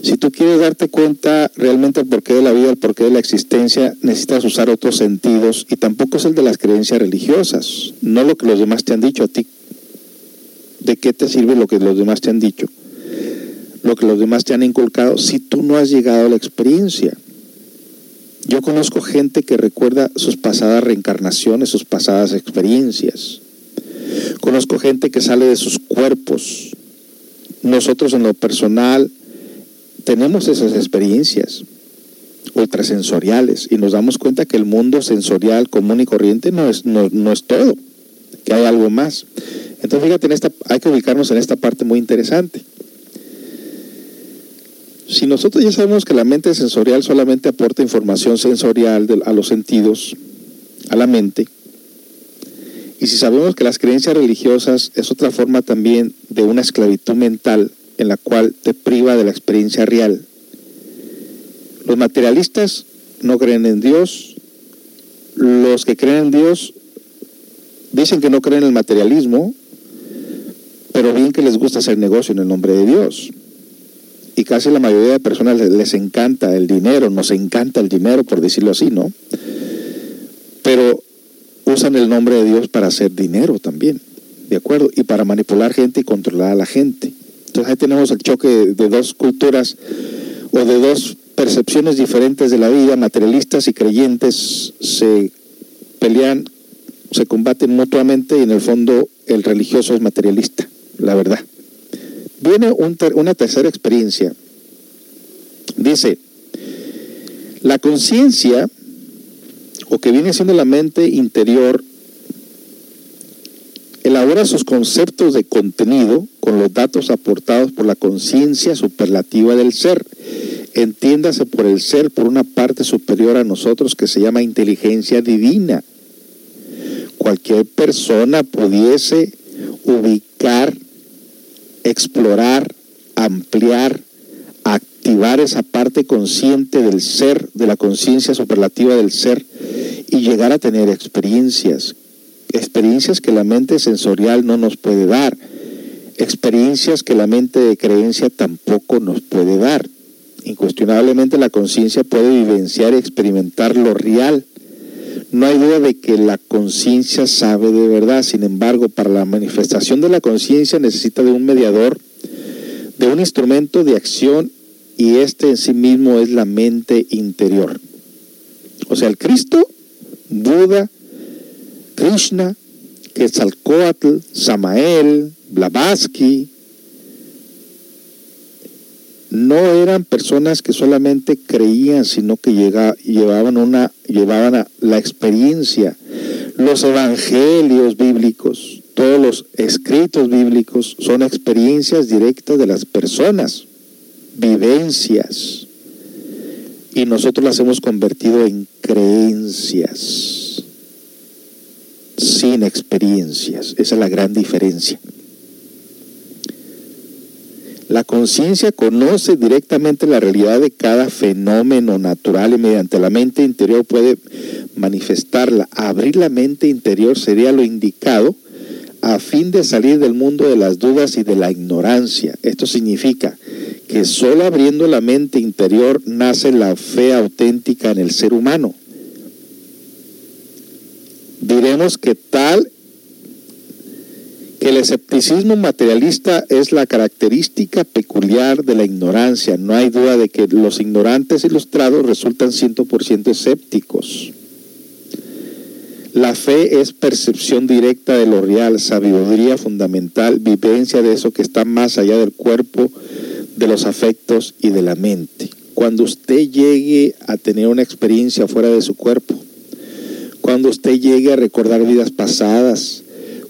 Si tú quieres darte cuenta realmente el porqué de la vida, el porqué de la existencia, necesitas usar otros sentidos y tampoco es el de las creencias religiosas, no lo que los demás te han dicho a ti. ¿De qué te sirve lo que los demás te han dicho? Lo que los demás te han inculcado si tú no has llegado a la experiencia. Yo conozco gente que recuerda sus pasadas reencarnaciones, sus pasadas experiencias. Conozco gente que sale de sus cuerpos. Nosotros en lo personal tenemos esas experiencias ultrasensoriales y nos damos cuenta que el mundo sensorial común y corriente no es, no, es todo, que hay algo más. Entonces fíjate, en esta, hay que ubicarnos en esta parte muy interesante si nosotros ya sabemos que la mente sensorial solamente aporta información sensorial a los sentidos, a la mente, y si sabemos que las creencias religiosas es otra forma también de una esclavitud mental en la cual te priva de la experiencia real, los materialistas no creen en Dios, los que creen en Dios dicen que no creen en el materialismo, pero bien que les gusta hacer negocio en el nombre de Dios y casi la mayoría de personas les, encanta el dinero, nos encanta el dinero, por decirlo así, ¿no? Pero usan el nombre de Dios para hacer dinero también, ¿de acuerdo? Y para manipular gente y controlar a la gente. Entonces ahí tenemos el choque de dos culturas o de dos percepciones diferentes de la vida, materialistas y creyentes se pelean, se combaten mutuamente y en el fondo el religioso es materialista, la verdad. Viene una tercera experiencia. Dice, la conciencia, o que viene siendo la mente interior, elabora sus conceptos de contenido con los datos aportados por la conciencia superlativa del ser. Entiéndase por el ser, por una parte superior a nosotros que se llama inteligencia divina. Cualquier persona pudiese ubicar explorar, ampliar, activar esa parte consciente del ser, de la conciencia superlativa del ser y llegar a tener experiencias, experiencias que la mente sensorial no nos puede dar, experiencias que la mente de creencia tampoco nos puede dar. Incuestionablemente la conciencia puede vivenciar y experimentar lo real, no hay duda de que la conciencia sabe de verdad, sin embargo, para la manifestación de la conciencia necesita de un mediador, de un instrumento de acción y este en sí mismo es la mente interior. O sea, el Cristo, Buda, Krishna, Quetzalcoatl, Samael, Blavatsky, no eran personas que solamente creían, sino que llevaban, una, llevaban la experiencia. Los evangelios bíblicos, todos los escritos bíblicos son experiencias directas de las personas, vivencias. Y nosotros las hemos convertido en creencias, sin experiencias. Esa es la gran diferencia. La conciencia conoce directamente la realidad de cada fenómeno natural y mediante la mente interior puede manifestarla. Abrir la mente interior sería lo indicado a fin de salir del mundo de las dudas y de la ignorancia. Esto significa que solo abriendo la mente interior nace la fe auténtica en el ser humano diremos que tal que el escepticismo materialista es la característica peculiar de la ignorancia. No hay duda de que los ignorantes ilustrados resultan 100% escépticos. La fe es percepción directa de lo real, sabiduría fundamental, vivencia de eso que está más allá del cuerpo, de los afectos y de la mente. Cuando usted llegue a tener una experiencia fuera de su cuerpo, cuando usted llegue a recordar vidas pasadas,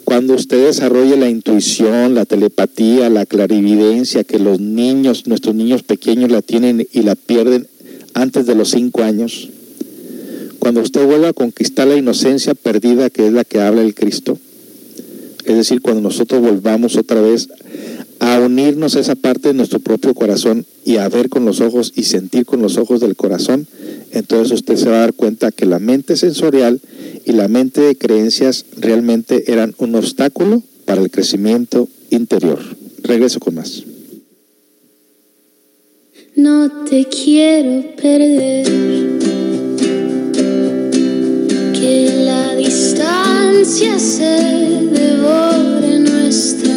cuando usted desarrolle la intuición, la telepatía, la clarividencia que los niños, nuestros niños pequeños la tienen y la pierden antes de los cinco años, cuando usted vuelva a conquistar la inocencia perdida que es la que habla el Cristo, es decir, cuando nosotros volvamos otra vez a unirnos a esa parte de nuestro propio corazón y a ver con los ojos y sentir con los ojos del corazón, entonces usted se va a dar cuenta que la mente sensorial y la mente de creencias realmente eran un obstáculo para el crecimiento interior. Regreso con más. No te quiero perder. Que la distancia se devore nuestra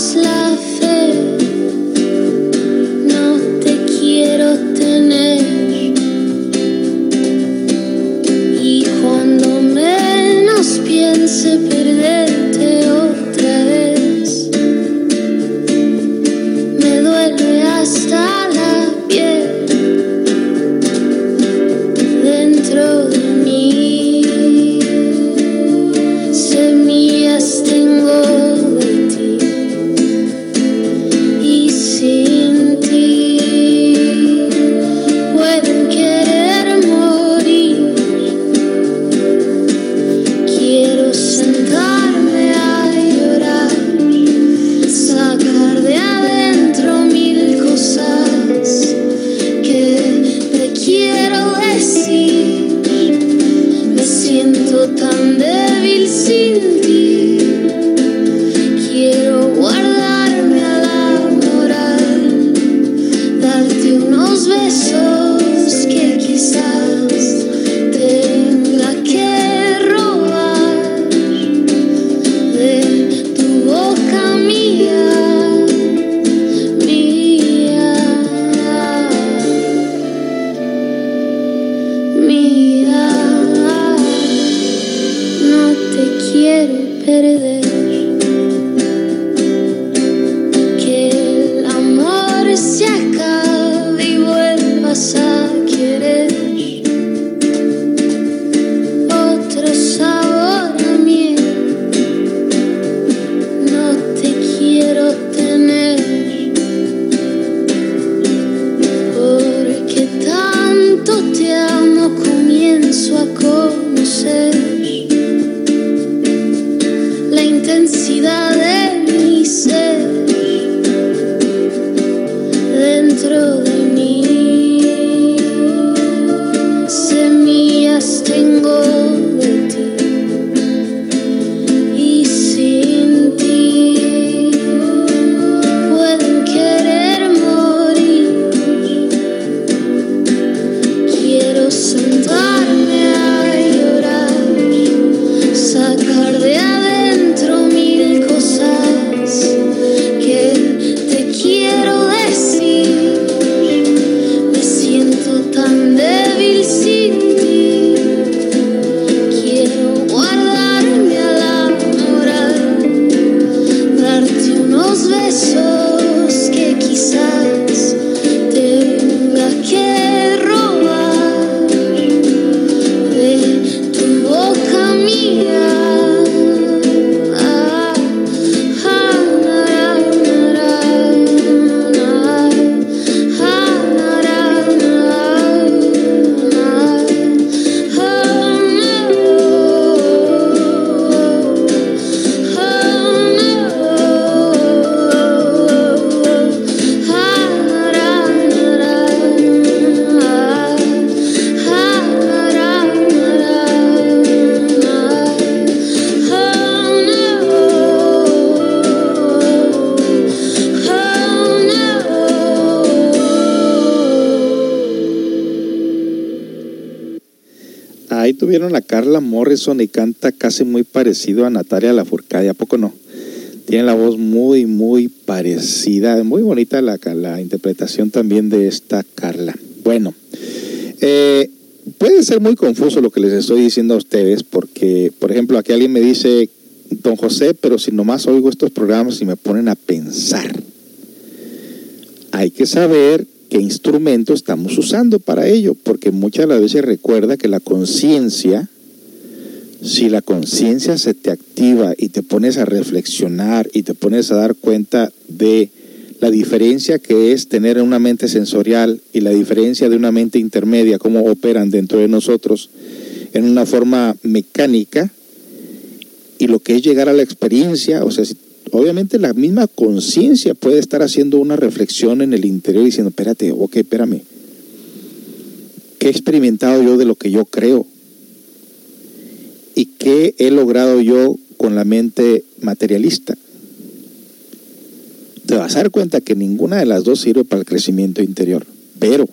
La fe, no te quiero tener, y cuando menos piense perder. Carla Morrison y canta casi muy parecido a Natalia Lafourcade, ¿a poco no? Tiene la voz muy, muy parecida. Muy bonita la, la interpretación también de esta Carla. Bueno, eh, puede ser muy confuso lo que les estoy diciendo a ustedes, porque, por ejemplo, aquí alguien me dice, don José, pero si nomás oigo estos programas y me ponen a pensar, hay que saber qué instrumento estamos usando para ello, porque muchas de las veces recuerda que la conciencia si la conciencia se te activa y te pones a reflexionar y te pones a dar cuenta de la diferencia que es tener una mente sensorial y la diferencia de una mente intermedia, cómo operan dentro de nosotros en una forma mecánica, y lo que es llegar a la experiencia, o sea, obviamente la misma conciencia puede estar haciendo una reflexión en el interior diciendo, espérate, ok, espérame, ¿qué he experimentado yo de lo que yo creo? ¿Y qué he logrado yo con la mente materialista? te vas a dar cuenta que ninguna de las dos sirve para el crecimiento interior. Pero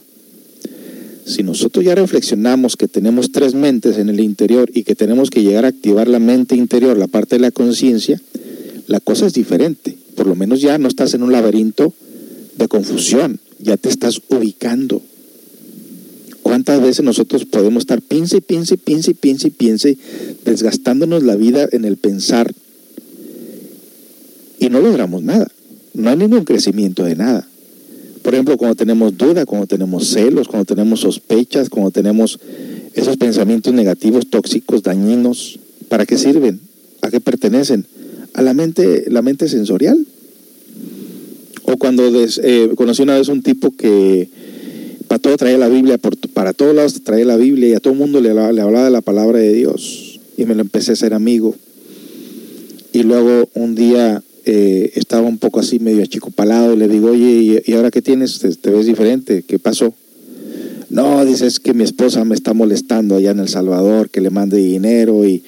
si nosotros ya reflexionamos que tenemos tres mentes en el interior y que tenemos que llegar a activar la mente interior, la parte de la conciencia, la cosa es diferente. Por lo menos ya no estás en un laberinto de confusión, ya te estás ubicando. ¿Cuántas veces nosotros podemos estar piense, piense, piense, piense, piense, desgastándonos la vida en el pensar y no logramos nada? no hay ningún crecimiento de nada. Por ejemplo, cuando tenemos duda, cuando tenemos celos, cuando tenemos sospechas, cuando tenemos esos pensamientos negativos, tóxicos, dañinos, ¿para qué sirven? ¿A qué pertenecen? A la mente, la mente sensorial. O cuando eh, conocí una vez un tipo que para todo traía la Biblia, para todos lados traía la Biblia y a todo el mundo le hablaba, le hablaba de la palabra de Dios. Y me lo empecé a ser amigo. Y luego un día eh, estaba un poco así medio achicopalado y le digo, oye, ¿y, ahora qué tienes? ¿Te, ves diferente? ¿Qué pasó? No, dice, es que mi esposa me está molestando allá en El Salvador, que le mande dinero y,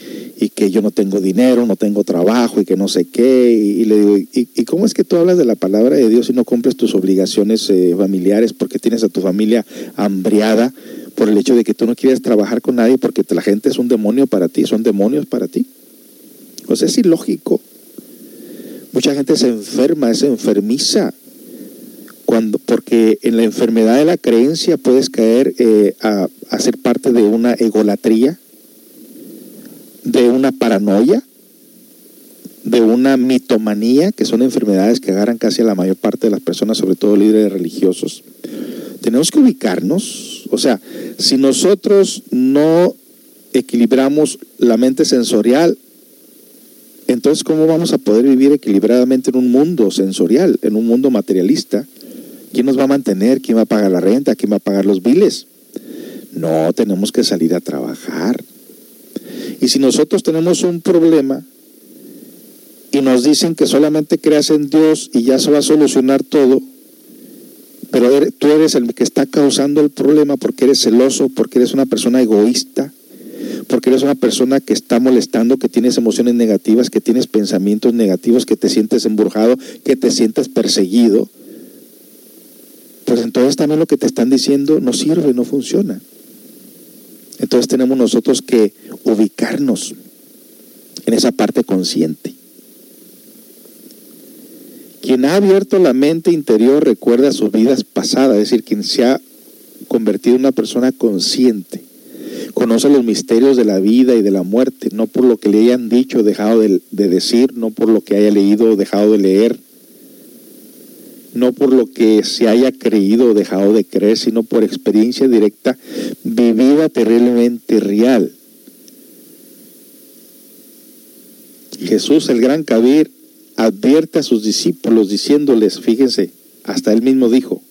que yo no tengo dinero, no tengo trabajo y que no sé qué. Y, le digo, ¿y, cómo es que tú hablas de la palabra de Dios y no cumples tus obligaciones eh, familiares porque tienes a tu familia hambriada por el hecho de que tú no quieres trabajar con nadie porque la gente es un demonio para ti, son demonios para ti? O sea, es ilógico. Mucha gente se enferma, es enfermiza, cuando, porque en la enfermedad de la creencia puedes caer eh, a, a ser parte de una egolatría, de una paranoia, de una mitomanía, que son enfermedades que agarran casi a la mayor parte de las personas, sobre todo líderes religiosos. Tenemos que ubicarnos, o sea, si nosotros no equilibramos la mente sensorial, entonces, ¿cómo vamos a poder vivir equilibradamente en un mundo sensorial, en un mundo materialista? ¿Quién nos va a mantener? ¿Quién va a pagar la renta? ¿Quién va a pagar los biles? No, tenemos que salir a trabajar. Y si nosotros tenemos un problema y nos dicen que solamente creas en Dios y ya se va a solucionar todo, pero tú eres el que está causando el problema porque eres celoso, porque eres una persona egoísta, porque eres una persona que está molestando, que tienes emociones negativas, que tienes pensamientos negativos, que te sientes embrujado, que te sientes perseguido, entonces también lo que te están diciendo no sirve, no funciona. Entonces tenemos nosotros que ubicarnos en esa parte consciente. Quien ha abierto la mente interior recuerda sus vidas pasadas, es decir, quien se ha convertido en una persona consciente conoce los misterios de la vida y de la muerte, no por lo que le hayan dicho, dejado de, decir, no por lo que haya leído o dejado de leer, no por lo que se haya creído o dejado de creer, sino por experiencia directa vivida terriblemente real. Jesús, el gran Kabir, advierte a sus discípulos diciéndoles, fíjense, hasta él mismo dijo,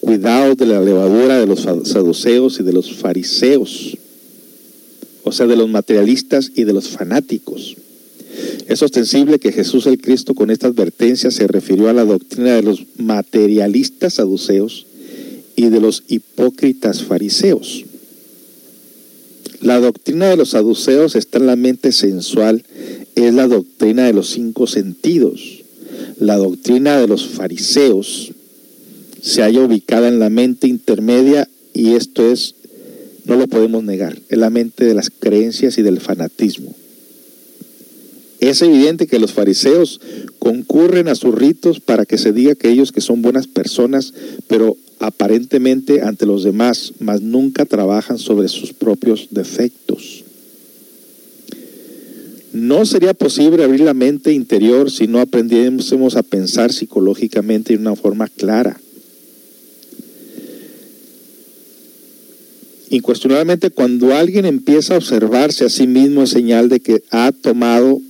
cuidados de la levadura de los saduceos y de los fariseos, o sea, de los materialistas y de los fanáticos. Es ostensible que Jesús el Cristo con esta advertencia se refirió a la doctrina de los materialistas saduceos y de los hipócritas fariseos. La doctrina de los saduceos está en la mente sensual, es la doctrina de los cinco sentidos. La doctrina de los fariseos se halla ubicada en la mente intermedia y esto es, no lo podemos negar, es la mente de las creencias y del fanatismo. Es evidente que los fariseos concurren a sus ritos para que se diga que ellos que son buenas personas, pero aparentemente ante los demás, mas nunca trabajan sobre sus propios defectos. No sería posible abrir la mente interior si no aprendiésemos a pensar psicológicamente de una forma clara. Incuestionablemente, cuando alguien empieza a observarse a sí mismo es señal de que ha tomado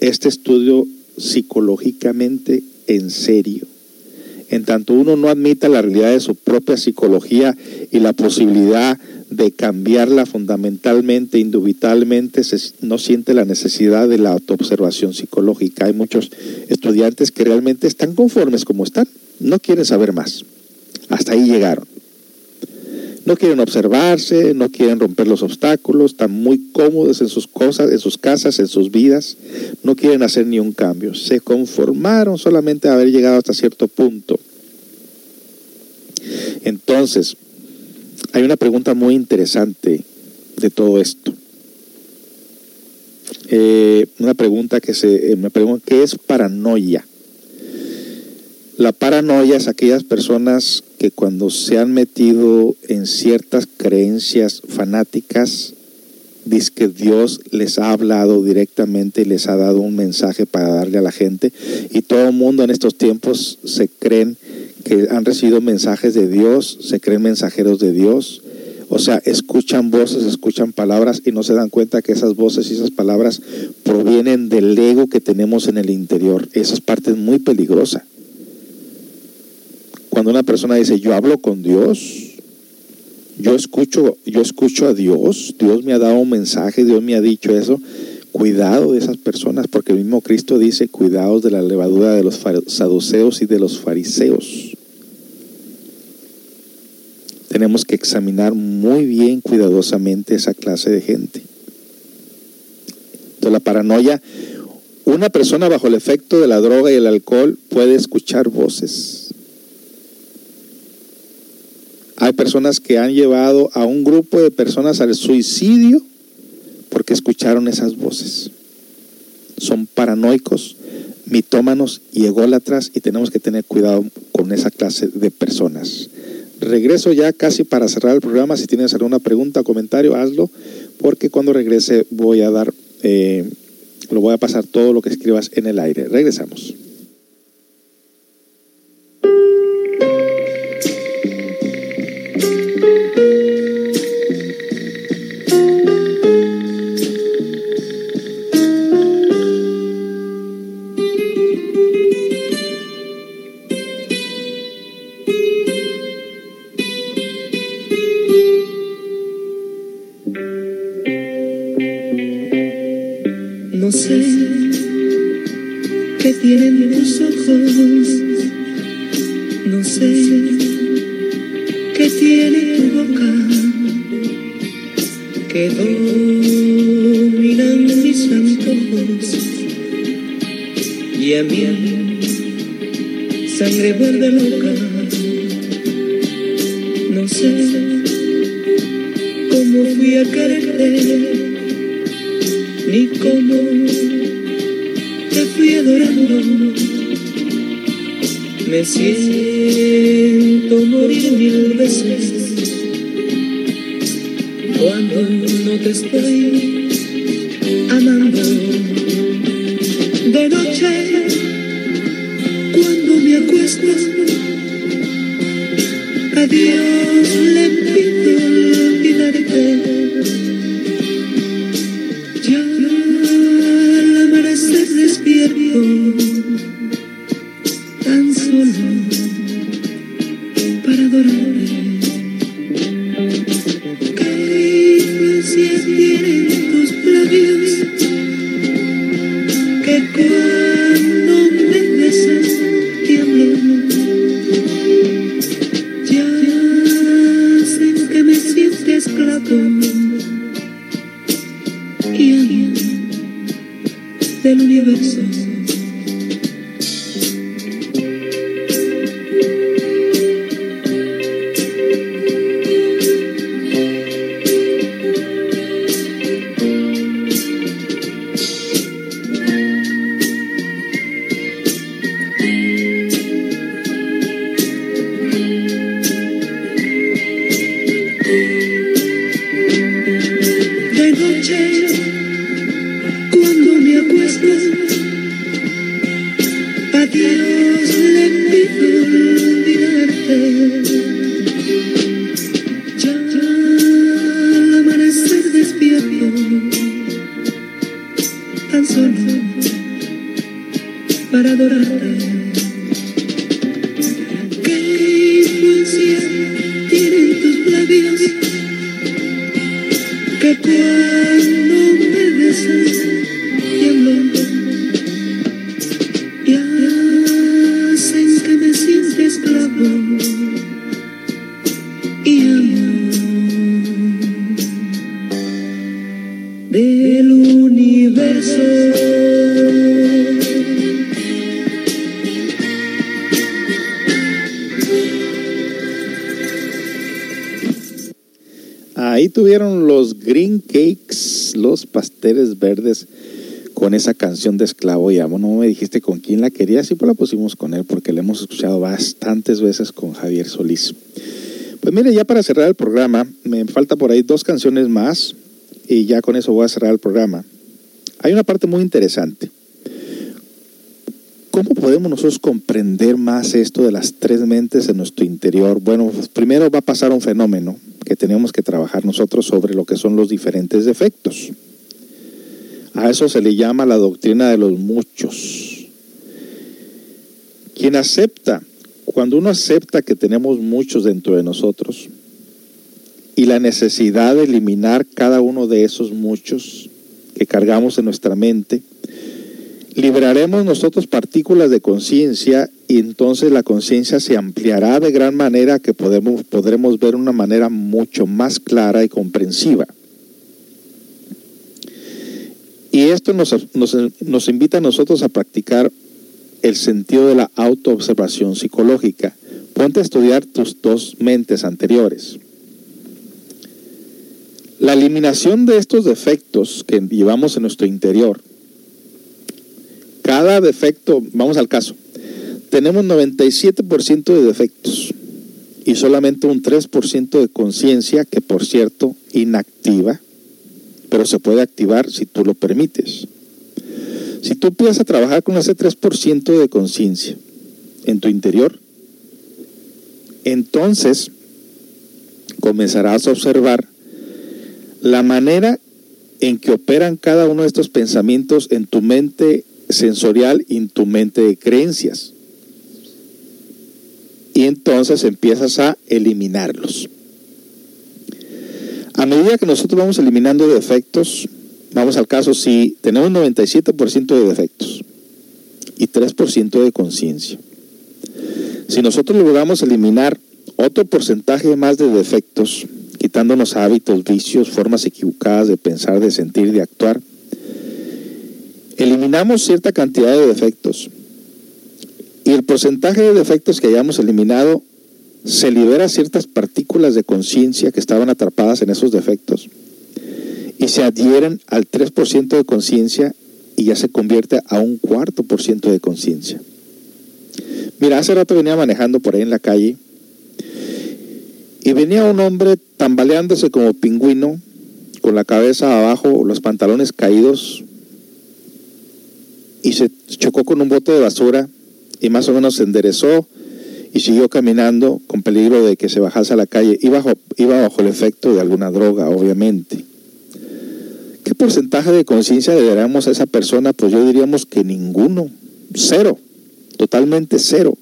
este estudio psicológicamente en serio. En tanto uno no admita la realidad de su propia psicología y la posibilidad de cambiarla fundamentalmente, indubitablemente, no siente la necesidad de la autoobservación psicológica. Hay muchos estudiantes que realmente están conformes como están, no quieren saber más. Hasta ahí llegaron. No quieren observarse, no quieren romper los obstáculos, están muy cómodos en sus cosas, en sus casas, en sus vidas, no quieren hacer ni un cambio. Se conformaron solamente a haber llegado hasta cierto punto. Entonces, hay una pregunta muy interesante de todo esto. Eh, una pregunta que se eh, me pregunta, ¿qué es paranoia? La paranoia es aquellas personas que cuando se han metido en ciertas creencias fanáticas, dice que Dios les ha hablado directamente y les ha dado un mensaje para darle a la gente. Y todo el mundo en estos tiempos se creen que han recibido mensajes de Dios, se creen mensajeros de Dios. O sea, escuchan voces, escuchan palabras y no se dan cuenta que esas voces y esas palabras provienen del ego que tenemos en el interior. Esa es parte muy peligrosa. Cuando una persona dice, yo hablo con Dios, yo escucho, yo escucho a Dios, Dios me ha dado un mensaje, Dios me ha dicho eso, cuidado de esas personas, porque el mismo Cristo dice, cuidados de la levadura de los saduceos y de los fariseos. Tenemos que examinar muy bien, cuidadosamente esa clase de gente. Entonces la paranoia, una persona bajo el efecto de la droga y el alcohol puede escuchar voces hay personas que han llevado a un grupo de personas al suicidio porque escucharon esas voces. Son paranoicos, mitómanos y ególatras y tenemos que tener cuidado con esa clase de personas. Regreso ya casi para cerrar el programa. Si tienes alguna pregunta o comentario, hazlo, porque cuando regrese voy a dar, eh, lo voy a pasar todo lo que escribas en el aire. Regresamos. Verdes con esa canción de Esclavo y Amo. No me dijiste con quién la querías, sí pues la pusimos con él porque la hemos escuchado bastantes veces con Javier Solís. Pues mire, ya para cerrar el programa, me falta por ahí dos canciones más y ya con eso voy a cerrar el programa. Hay una parte muy interesante. ¿Cómo podemos nosotros comprender más esto de las tres mentes en nuestro interior? Bueno, primero va a pasar un fenómeno que tenemos que trabajar nosotros sobre lo que son los diferentes defectos. A eso se le llama la doctrina de los muchos. Quien acepta, cuando uno acepta que tenemos muchos dentro de nosotros y la necesidad de eliminar cada uno de esos muchos que cargamos en nuestra mente, liberaremos nosotros partículas de conciencia y entonces la conciencia se ampliará de gran manera que podemos, podremos ver una manera mucho más clara y comprensiva. Y esto nos, nos, nos invita a nosotros a practicar el sentido de la autoobservación psicológica. Ponte a estudiar tus dos mentes anteriores. La eliminación de estos defectos que llevamos en nuestro interior, cada defecto, vamos al caso, tenemos 97% de defectos y solamente un 3% de conciencia que por cierto inactiva, pero se puede activar si tú lo permites. Si tú empiezas a trabajar con ese 3% de conciencia en tu interior, entonces comenzarás a observar la manera en que operan cada uno de estos pensamientos en tu mente sensorial y en tu mente de creencias. Y entonces empiezas a eliminarlos. A medida que nosotros vamos eliminando defectos, vamos al caso, si tenemos 97% de defectos y 3% de conciencia, si nosotros logramos eliminar otro porcentaje más de defectos, quitándonos hábitos, vicios, formas equivocadas de pensar, de sentir, de actuar, eliminamos cierta cantidad de defectos y el porcentaje de defectos que hayamos eliminado se libera ciertas partículas de conciencia que estaban atrapadas en esos defectos y se adhieren al 3% de conciencia y ya se convierte a un cuarto por ciento de conciencia. Mira, hace rato venía manejando por ahí en la calle y venía un hombre tambaleándose como pingüino, con la cabeza abajo, los pantalones caídos, y se chocó con un bote de basura y más o menos se enderezó y siguió caminando con peligro de que se bajase a la calle. Iba bajo, iba bajo el efecto de alguna droga, obviamente. ¿Qué porcentaje de conciencia le daremos a esa persona? Pues yo diríamos que ninguno, cero, totalmente cero.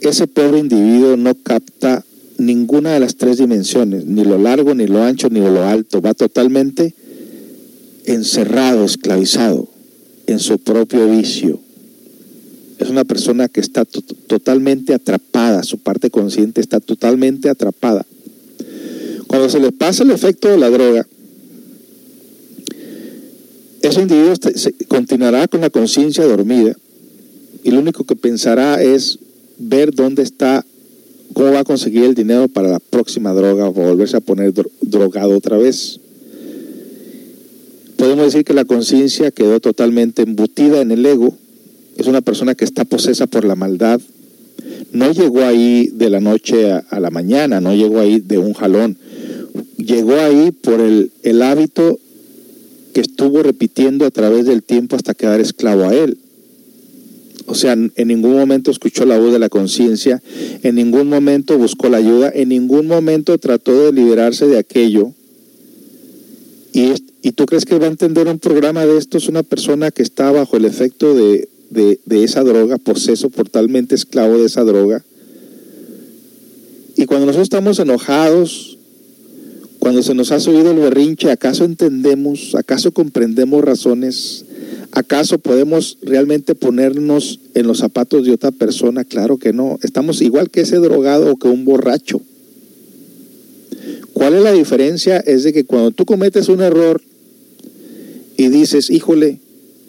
Ese pobre individuo no capta ninguna de las tres dimensiones, ni lo largo, ni lo ancho, ni lo alto. Va totalmente encerrado, esclavizado en su propio vicio. Es una persona que está totalmente atrapada, su parte consciente está totalmente atrapada. Cuando se le pasa el efecto de la droga, ese individuo continuará con la conciencia dormida y lo único que pensará es ver dónde está, cómo va a conseguir el dinero para la próxima droga o volverse a poner drogado otra vez podemos decir que la conciencia quedó totalmente embutida en el ego. Es una persona que está posesa por la maldad. No llegó ahí de la noche a, la mañana, no llegó ahí de un jalón. Llegó ahí por el, el hábito que estuvo repitiendo a través del tiempo hasta quedar esclavo a él. O sea, en ningún momento escuchó la voz de la conciencia, en ningún momento buscó la ayuda, en ningún momento trató de liberarse de aquello. Y, y tú crees que va a entender un programa de estos una persona que está bajo el efecto de, de, de esa droga, poseso, totalmente esclavo de esa droga. Y cuando nosotros estamos enojados, cuando se nos ha subido el berrinche, ¿acaso entendemos, acaso comprendemos razones? ¿Acaso podemos realmente ponernos en los zapatos de otra persona? Claro que no. Estamos igual que ese drogado o que un borracho. ¿Cuál es la diferencia? Es de que cuando tú cometes un error y dices, híjole,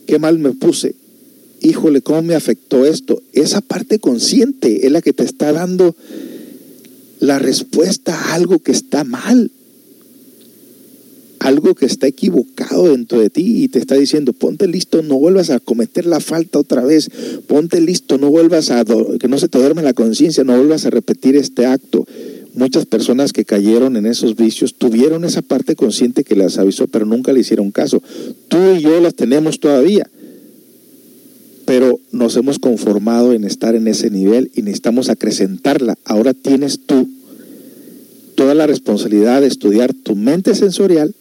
qué mal me puse, híjole, cómo me afectó esto, esa parte consciente es la que te está dando la respuesta a algo que está mal algo que está equivocado dentro de ti y te está diciendo, ponte listo, no vuelvas a cometer la falta otra vez, ponte listo, no vuelvas a, que no se te duerme la conciencia, no vuelvas a repetir este acto. Muchas personas que cayeron en esos vicios tuvieron esa parte consciente que les avisó, pero nunca le hicieron caso. Tú y yo las tenemos todavía, pero nos hemos conformado en estar en ese nivel y necesitamos acrecentarla. Ahora tienes tú toda la responsabilidad de estudiar tu mente sensorial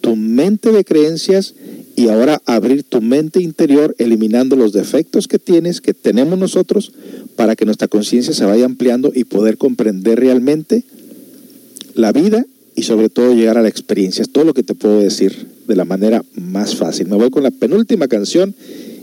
tu mente de creencias y ahora abrir tu mente interior eliminando los defectos que tienes, que tenemos nosotros, para que nuestra conciencia se vaya ampliando y poder comprender realmente la vida y sobre todo llegar a la experiencia. Es todo lo que te puedo decir de la manera más fácil. Me voy con la penúltima canción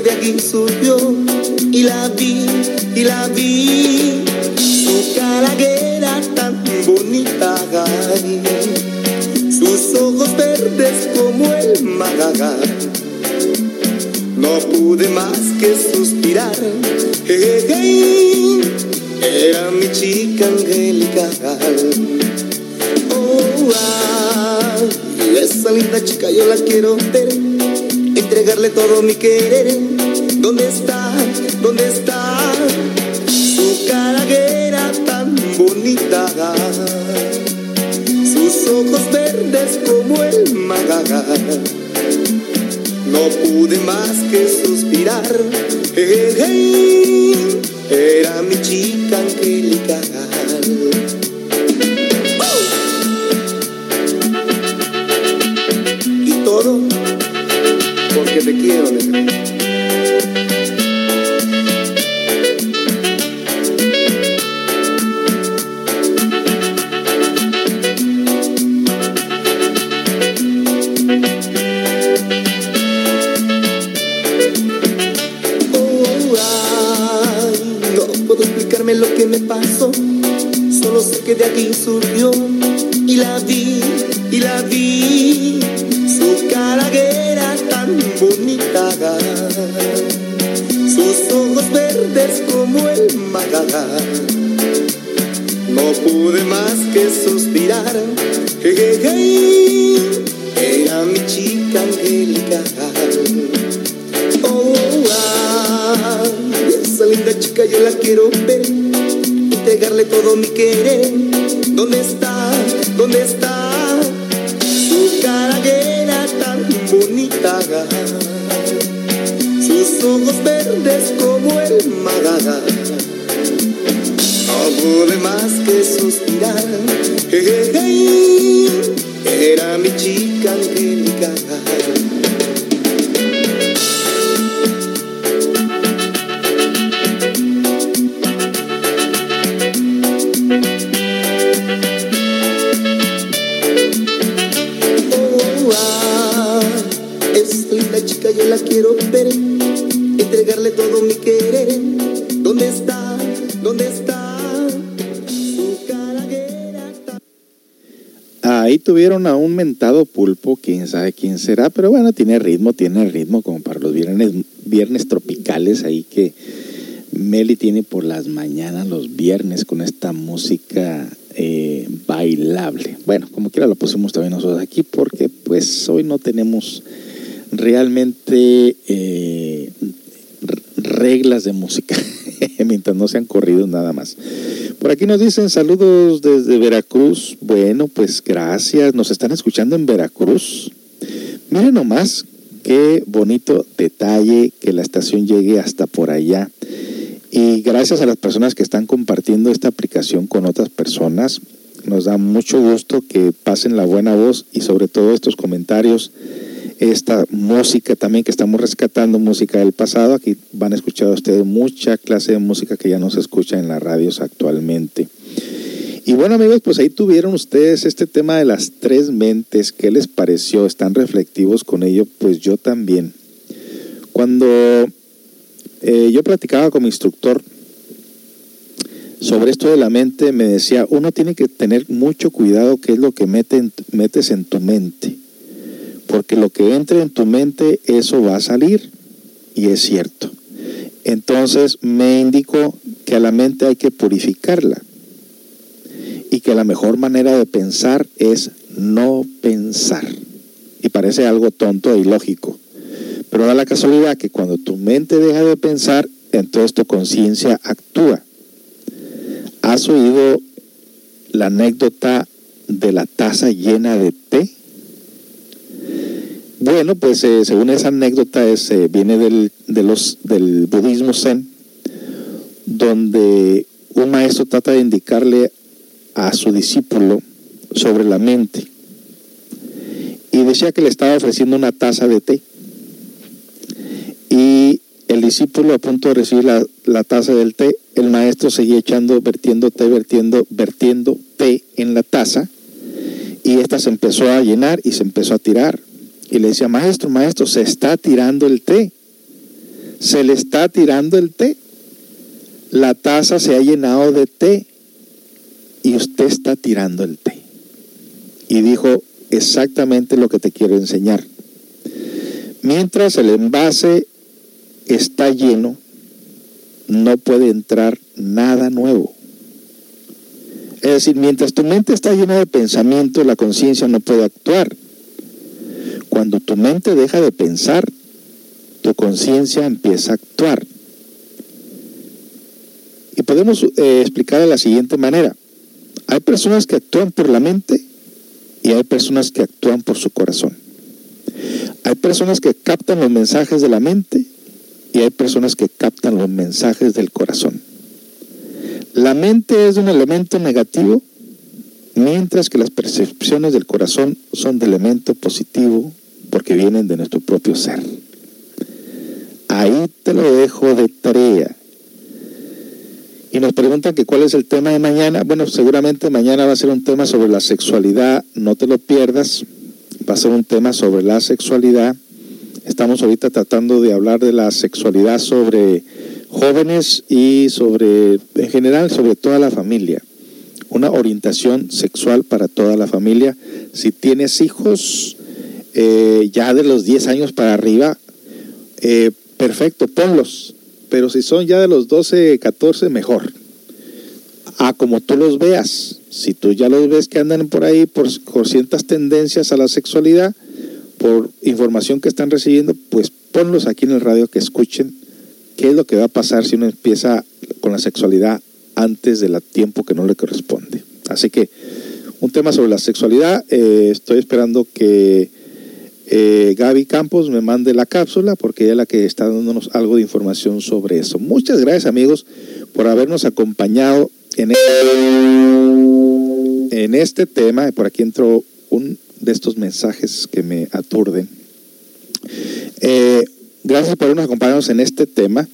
de aquí surgió y la vi, y la vi. Su cara tan bonita, sus ojos verdes como el mar. No pude más que suspirar, era mi chica angelical. Oh, y esa linda chica yo la quiero ver entregarle todo mi querer. ¿Dónde está? ¿Dónde está? Su cara tan bonita. Sus ojos verdes como el mar. No pude más que suspirar. Era mi chica angelical. Y todo negra. explicarme lo que me pasó. Solo sé que de aquí surgió y la vi, y la vi. Su cara era tan bonita, sus ojos verdes como el mar. No pude más que suspirar, era mi chica angelical. Oh, ah, esa linda chica yo la quiero ver, entregarle todo mi querer. ¿Dónde está? ¿Dónde está? Ojos verdes como el mar. No pude más que suspirar, era mi chica angelical. Tuvieron a un mentado pulpo, quién sabe quién será, pero bueno, tiene ritmo, tiene ritmo como para los viernes, viernes tropicales ahí que Meli tiene por las mañanas, los viernes, con esta música eh, bailable. Bueno, como quiera lo pusimos también nosotros aquí porque pues hoy no tenemos realmente eh, reglas de música, mientras no sean corridos nada más. Por aquí nos dicen saludos desde Veracruz. Bueno, pues gracias. Nos están escuchando en Veracruz. Miren nomás qué bonito detalle que la estación llegue hasta por allá. Y gracias a las personas que están compartiendo esta aplicación con otras personas, nos da mucho gusto que pasen la buena voz y sobre todo estos comentarios esta música también que estamos rescatando, música del pasado. Aquí van a escuchar ustedes mucha clase de música que ya no se escucha en las radios actualmente. Y bueno amigos, pues ahí tuvieron ustedes este tema de las tres mentes. ¿Qué les pareció? ¿Están reflectivos con ello? Pues yo también. Cuando eh, yo platicaba con mi instructor sobre esto de la mente, me decía, uno tiene que tener mucho cuidado qué es lo que metes en tu mente porque lo que entre en tu mente, eso va a salir, y es cierto. Entonces me indicó que a la mente hay que purificarla y que la mejor manera de pensar es no pensar. Y parece algo tonto e ilógico. Pero da la casualidad que cuando tu mente deja de pensar, entonces tu conciencia actúa. ¿Has oído la anécdota de la taza llena de té? Bueno, pues eh, según esa anécdota es, eh, viene del, del budismo zen, donde un maestro trata de indicarle a su discípulo sobre la mente. Y decía que le estaba ofreciendo una taza de té. Y el discípulo a punto de recibir la, la taza del té, el maestro seguía echando, vertiendo té, vertiendo, vertiendo té en la taza. Y esta se empezó a llenar y se empezó a tirar y le decía, maestro, maestro, se está tirando el té. Se le está tirando el té. La taza se ha llenado de té y usted está tirando el té. Y dijo exactamente lo que te quiero enseñar. Mientras el envase está lleno, no puede entrar nada nuevo. Es decir, mientras tu mente está llena de pensamiento, la conciencia no puede actuar. Cuando tu mente deja de pensar, tu conciencia empieza a actuar. Y podemos eh, explicar de la siguiente manera. Hay personas que actúan por la mente y hay personas que actúan por su corazón. Hay personas que captan los mensajes de la mente y hay personas que captan los mensajes del corazón. La mente es un elemento negativo, mientras que las percepciones del corazón son de elemento positivo porque vienen de nuestro propio ser. Ahí te lo dejo de tarea. Y nos preguntan que cuál es el tema de mañana. Bueno, seguramente mañana va a ser un tema sobre la sexualidad, no te lo pierdas. Va a ser un tema sobre la sexualidad. Estamos ahorita tratando de hablar de la sexualidad sobre jóvenes y sobre, en general, sobre toda la familia. Una orientación sexual para toda la familia. Si tienes hijos, eh, ya de los 10 años para arriba, eh, perfecto, ponlos. Pero si son ya de los 12, 14, mejor. A como tú los veas. Si tú ya los ves que andan por ahí por, por ciertas tendencias a la sexualidad, por información que están recibiendo, pues ponlos aquí en el radio que escuchen qué es lo que va a pasar si uno empieza con la sexualidad antes del tiempo que no le corresponde. Así que un tema sobre la sexualidad, eh, estoy esperando que eh, Gaby Campos me mande la cápsula porque ella es la que está dándonos algo de información sobre eso. Muchas gracias amigos por habernos acompañado en este, en este tema. Por aquí entró un de estos mensajes que me aturden. Eh, gracias por habernos acompañado en este tema.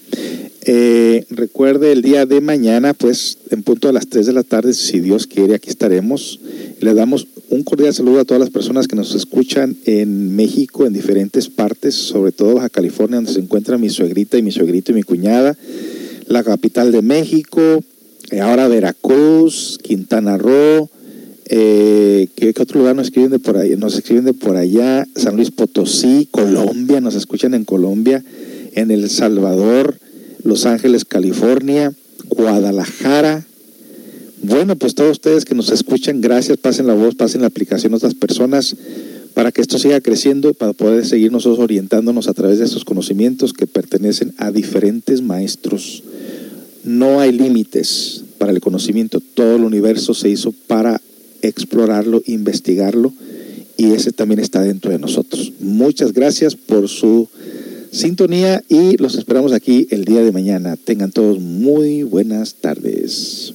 Eh, recuerde el día de mañana, pues en punto a las 3 de la tarde, si Dios quiere, aquí estaremos. Le damos un cordial saludo a todas las personas que nos escuchan en México, en diferentes partes, sobre todo Baja California, donde se encuentra mi suegrita y mi suegrito y mi cuñada, la capital de México, eh, ahora Veracruz, Quintana Roo, eh, ¿qué, otro lugar nos escriben de por allá? Nos escriben de por allá, San Luis Potosí, Colombia, nos escuchan en Colombia en El Salvador, Los Ángeles, California, Guadalajara. Bueno, pues todos ustedes que nos escuchan, gracias, pasen la voz, pasen la aplicación a otras personas para que esto siga creciendo y para poder seguir nosotros orientándonos a través de estos conocimientos que pertenecen a diferentes maestros. No hay límites para el conocimiento, todo el universo se hizo para explorarlo, investigarlo y ese también está dentro de nosotros. Muchas gracias por su sintonía y los esperamos aquí el día de mañana. Tengan todos muy buenas tardes.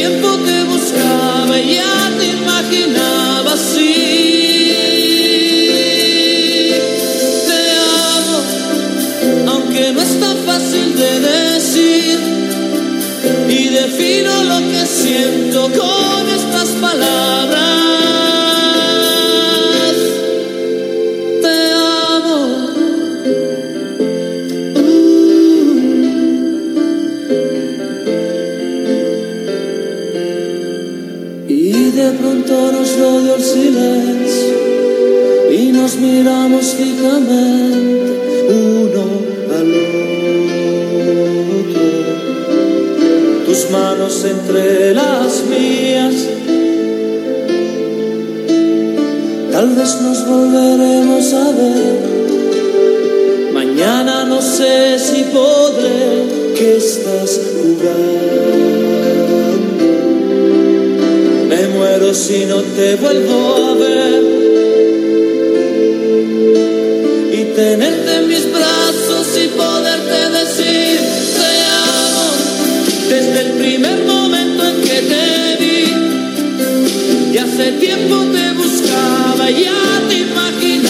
hace tiempo entre las mías. Tal vez nos volveremos a ver. Mañana no sé si podré que estás jugando. Me muero si no te vuelvo a ver. Y tenerte en mis brazos hace tiempo te buscaba ya te imaginaba